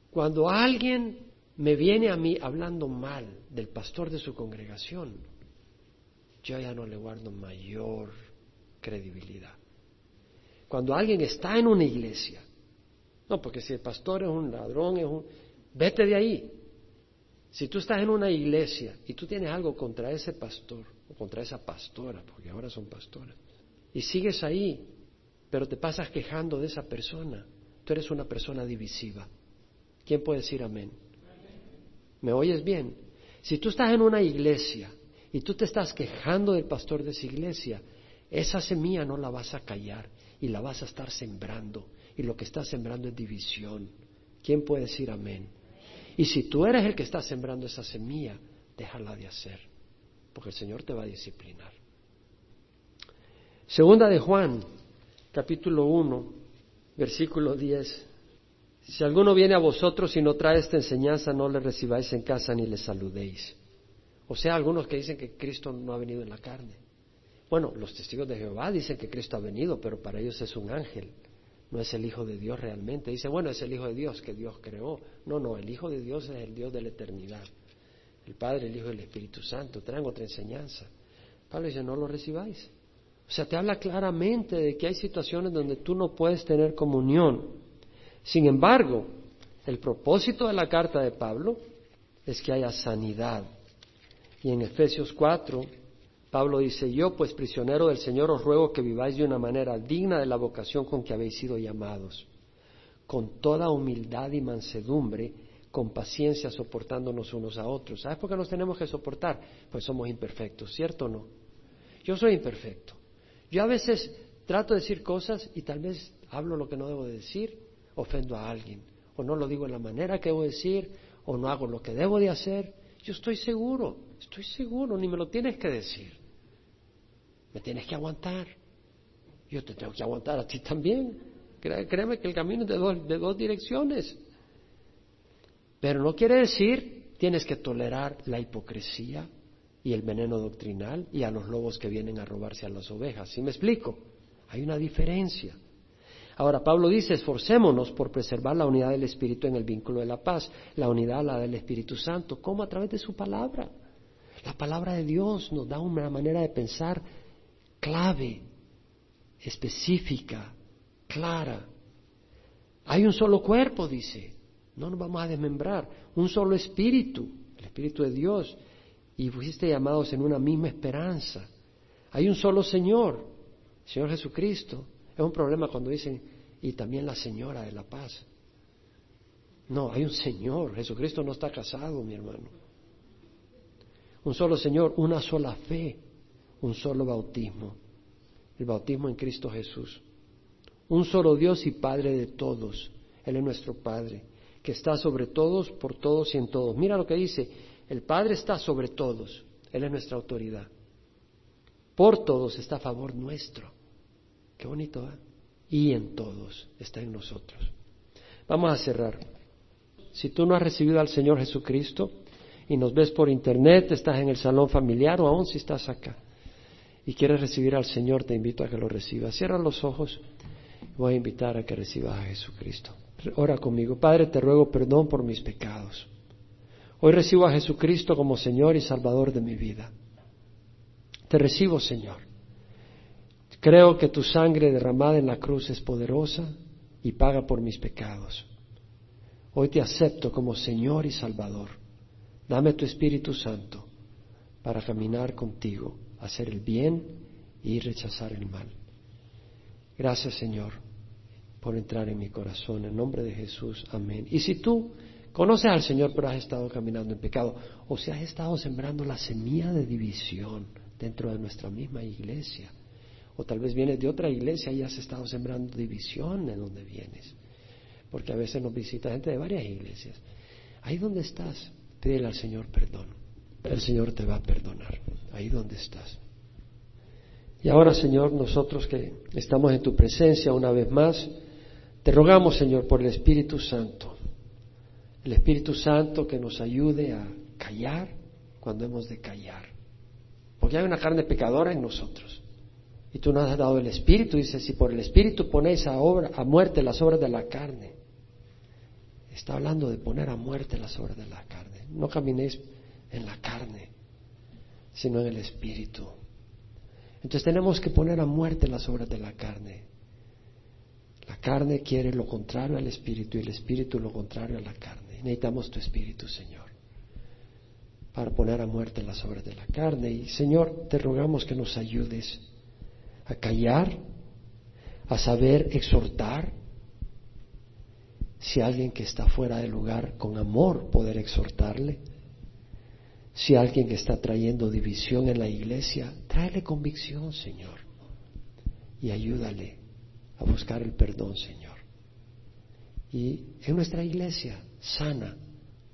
Cuando alguien me viene a mí hablando mal del pastor de su congregación, yo ya no le guardo mayor credibilidad. Cuando alguien está en una iglesia, no, porque si el pastor es un ladrón, es un... Vete de ahí. Si tú estás en una iglesia y tú tienes algo contra ese pastor o contra esa pastora, porque ahora son pastoras, y sigues ahí, pero te pasas quejando de esa persona, tú eres una persona divisiva. ¿Quién puede decir amén? ¿Me oyes bien? Si tú estás en una iglesia y tú te estás quejando del pastor de esa iglesia, esa semilla no la vas a callar y la vas a estar sembrando. Y lo que estás sembrando es división. ¿Quién puede decir amén? Y si tú eres el que está sembrando esa semilla, déjala de hacer, porque el Señor te va a disciplinar. Segunda de Juan, capítulo 1, versículo 10. Si alguno viene a vosotros y no trae esta enseñanza, no le recibáis en casa ni le saludéis. O sea, algunos que dicen que Cristo no ha venido en la carne. Bueno, los testigos de Jehová dicen que Cristo ha venido, pero para ellos es un ángel, no es el Hijo de Dios realmente. Dicen, bueno, es el Hijo de Dios que Dios creó. No, no, el Hijo de Dios es el Dios de la eternidad. El Padre, el Hijo y el Espíritu Santo. Traen otra enseñanza. Pablo dice, no lo recibáis. Sea, te habla claramente de que hay situaciones donde tú no puedes tener comunión. Sin embargo, el propósito de la carta de Pablo es que haya sanidad. Y en Efesios 4, Pablo dice, yo pues prisionero del Señor os ruego que viváis de una manera digna de la vocación con que habéis sido llamados, con toda humildad y mansedumbre, con paciencia soportándonos unos a otros. ¿Sabes por qué nos tenemos que soportar? Pues somos imperfectos, ¿cierto o no? Yo soy imperfecto. Yo a veces trato de decir cosas y tal vez hablo lo que no debo decir, ofendo a alguien, o no lo digo en la manera que debo decir, o no hago lo que debo de hacer. Yo estoy seguro, estoy seguro, ni me lo tienes que decir. Me tienes que aguantar. Yo te tengo que aguantar a ti también. Créeme que el camino es de dos, de dos direcciones. Pero no quiere decir tienes que tolerar la hipocresía, y el veneno doctrinal y a los lobos que vienen a robarse a las ovejas. ¿Sí me explico? Hay una diferencia. Ahora, Pablo dice, esforcémonos por preservar la unidad del Espíritu en el vínculo de la paz, la unidad la del Espíritu Santo. ¿Cómo? A través de su palabra. La palabra de Dios nos da una manera de pensar clave, específica, clara. Hay un solo cuerpo, dice. No nos vamos a desmembrar. Un solo espíritu, el Espíritu de Dios y fuiste llamados en una misma esperanza. Hay un solo Señor, Señor Jesucristo. Es un problema cuando dicen, y también la Señora de la Paz. No, hay un Señor. Jesucristo no está casado, mi hermano. Un solo Señor, una sola fe, un solo bautismo. El bautismo en Cristo Jesús. Un solo Dios y Padre de todos. Él es nuestro Padre, que está sobre todos, por todos y en todos. Mira lo que dice, el Padre está sobre todos, Él es nuestra autoridad. Por todos está a favor nuestro. Qué bonito, ¿eh? Y en todos está en nosotros. Vamos a cerrar. Si tú no has recibido al Señor Jesucristo, y nos ves por internet, estás en el salón familiar o aún si estás acá y quieres recibir al Señor, te invito a que lo recibas. Cierra los ojos. Voy a invitar a que recibas a Jesucristo. Ora conmigo. Padre, te ruego perdón por mis pecados. Hoy recibo a Jesucristo como Señor y Salvador de mi vida. Te recibo, Señor. Creo que tu sangre derramada en la cruz es poderosa y paga por mis pecados. Hoy te acepto como Señor y Salvador. Dame tu Espíritu Santo para caminar contigo, hacer el bien y rechazar el mal. Gracias, Señor, por entrar en mi corazón. En nombre de Jesús, amén. Y si tú conoces al Señor pero has estado caminando en pecado, o si has estado sembrando la semilla de división dentro de nuestra misma iglesia, o tal vez vienes de otra iglesia y has estado sembrando división en donde vienes, porque a veces nos visita gente de varias iglesias. Ahí donde estás, pídele al Señor perdón. El Señor te va a perdonar, ahí donde estás. Y ahora, Señor, nosotros que estamos en tu presencia una vez más, te rogamos, Señor, por el Espíritu Santo. El Espíritu Santo que nos ayude a callar cuando hemos de callar. Porque hay una carne pecadora en nosotros. Y tú nos has dado el Espíritu. Dice, si por el Espíritu ponéis a, obra, a muerte las obras de la carne. Está hablando de poner a muerte las obras de la carne. No caminéis en la carne, sino en el Espíritu. Entonces tenemos que poner a muerte las obras de la carne. La carne quiere lo contrario al espíritu y el espíritu lo contrario a la carne. Necesitamos tu espíritu, Señor, para poner a muerte las obras de la carne. Y Señor, te rogamos que nos ayudes a callar, a saber exhortar. Si alguien que está fuera del lugar, con amor poder exhortarle si alguien que está trayendo división en la iglesia, tráele convicción, Señor, y ayúdale a buscar el perdón, Señor. Y en nuestra iglesia, sana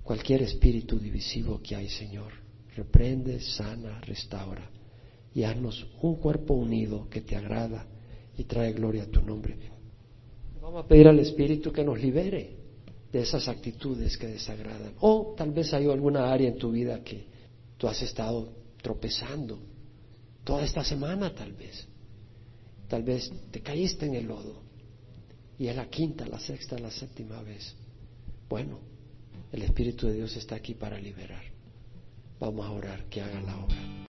cualquier espíritu divisivo que hay, Señor. Reprende, sana, restaura y haznos un cuerpo unido que te agrada y trae gloria a tu nombre. Vamos a pedir al Espíritu que nos libere de esas actitudes que desagradan. O tal vez hay alguna área en tu vida que tú has estado tropezando. Toda esta semana tal vez. Tal vez te caíste en el lodo. Y es la quinta, la sexta, la séptima vez. Bueno, el Espíritu de Dios está aquí para liberar. Vamos a orar que haga la obra.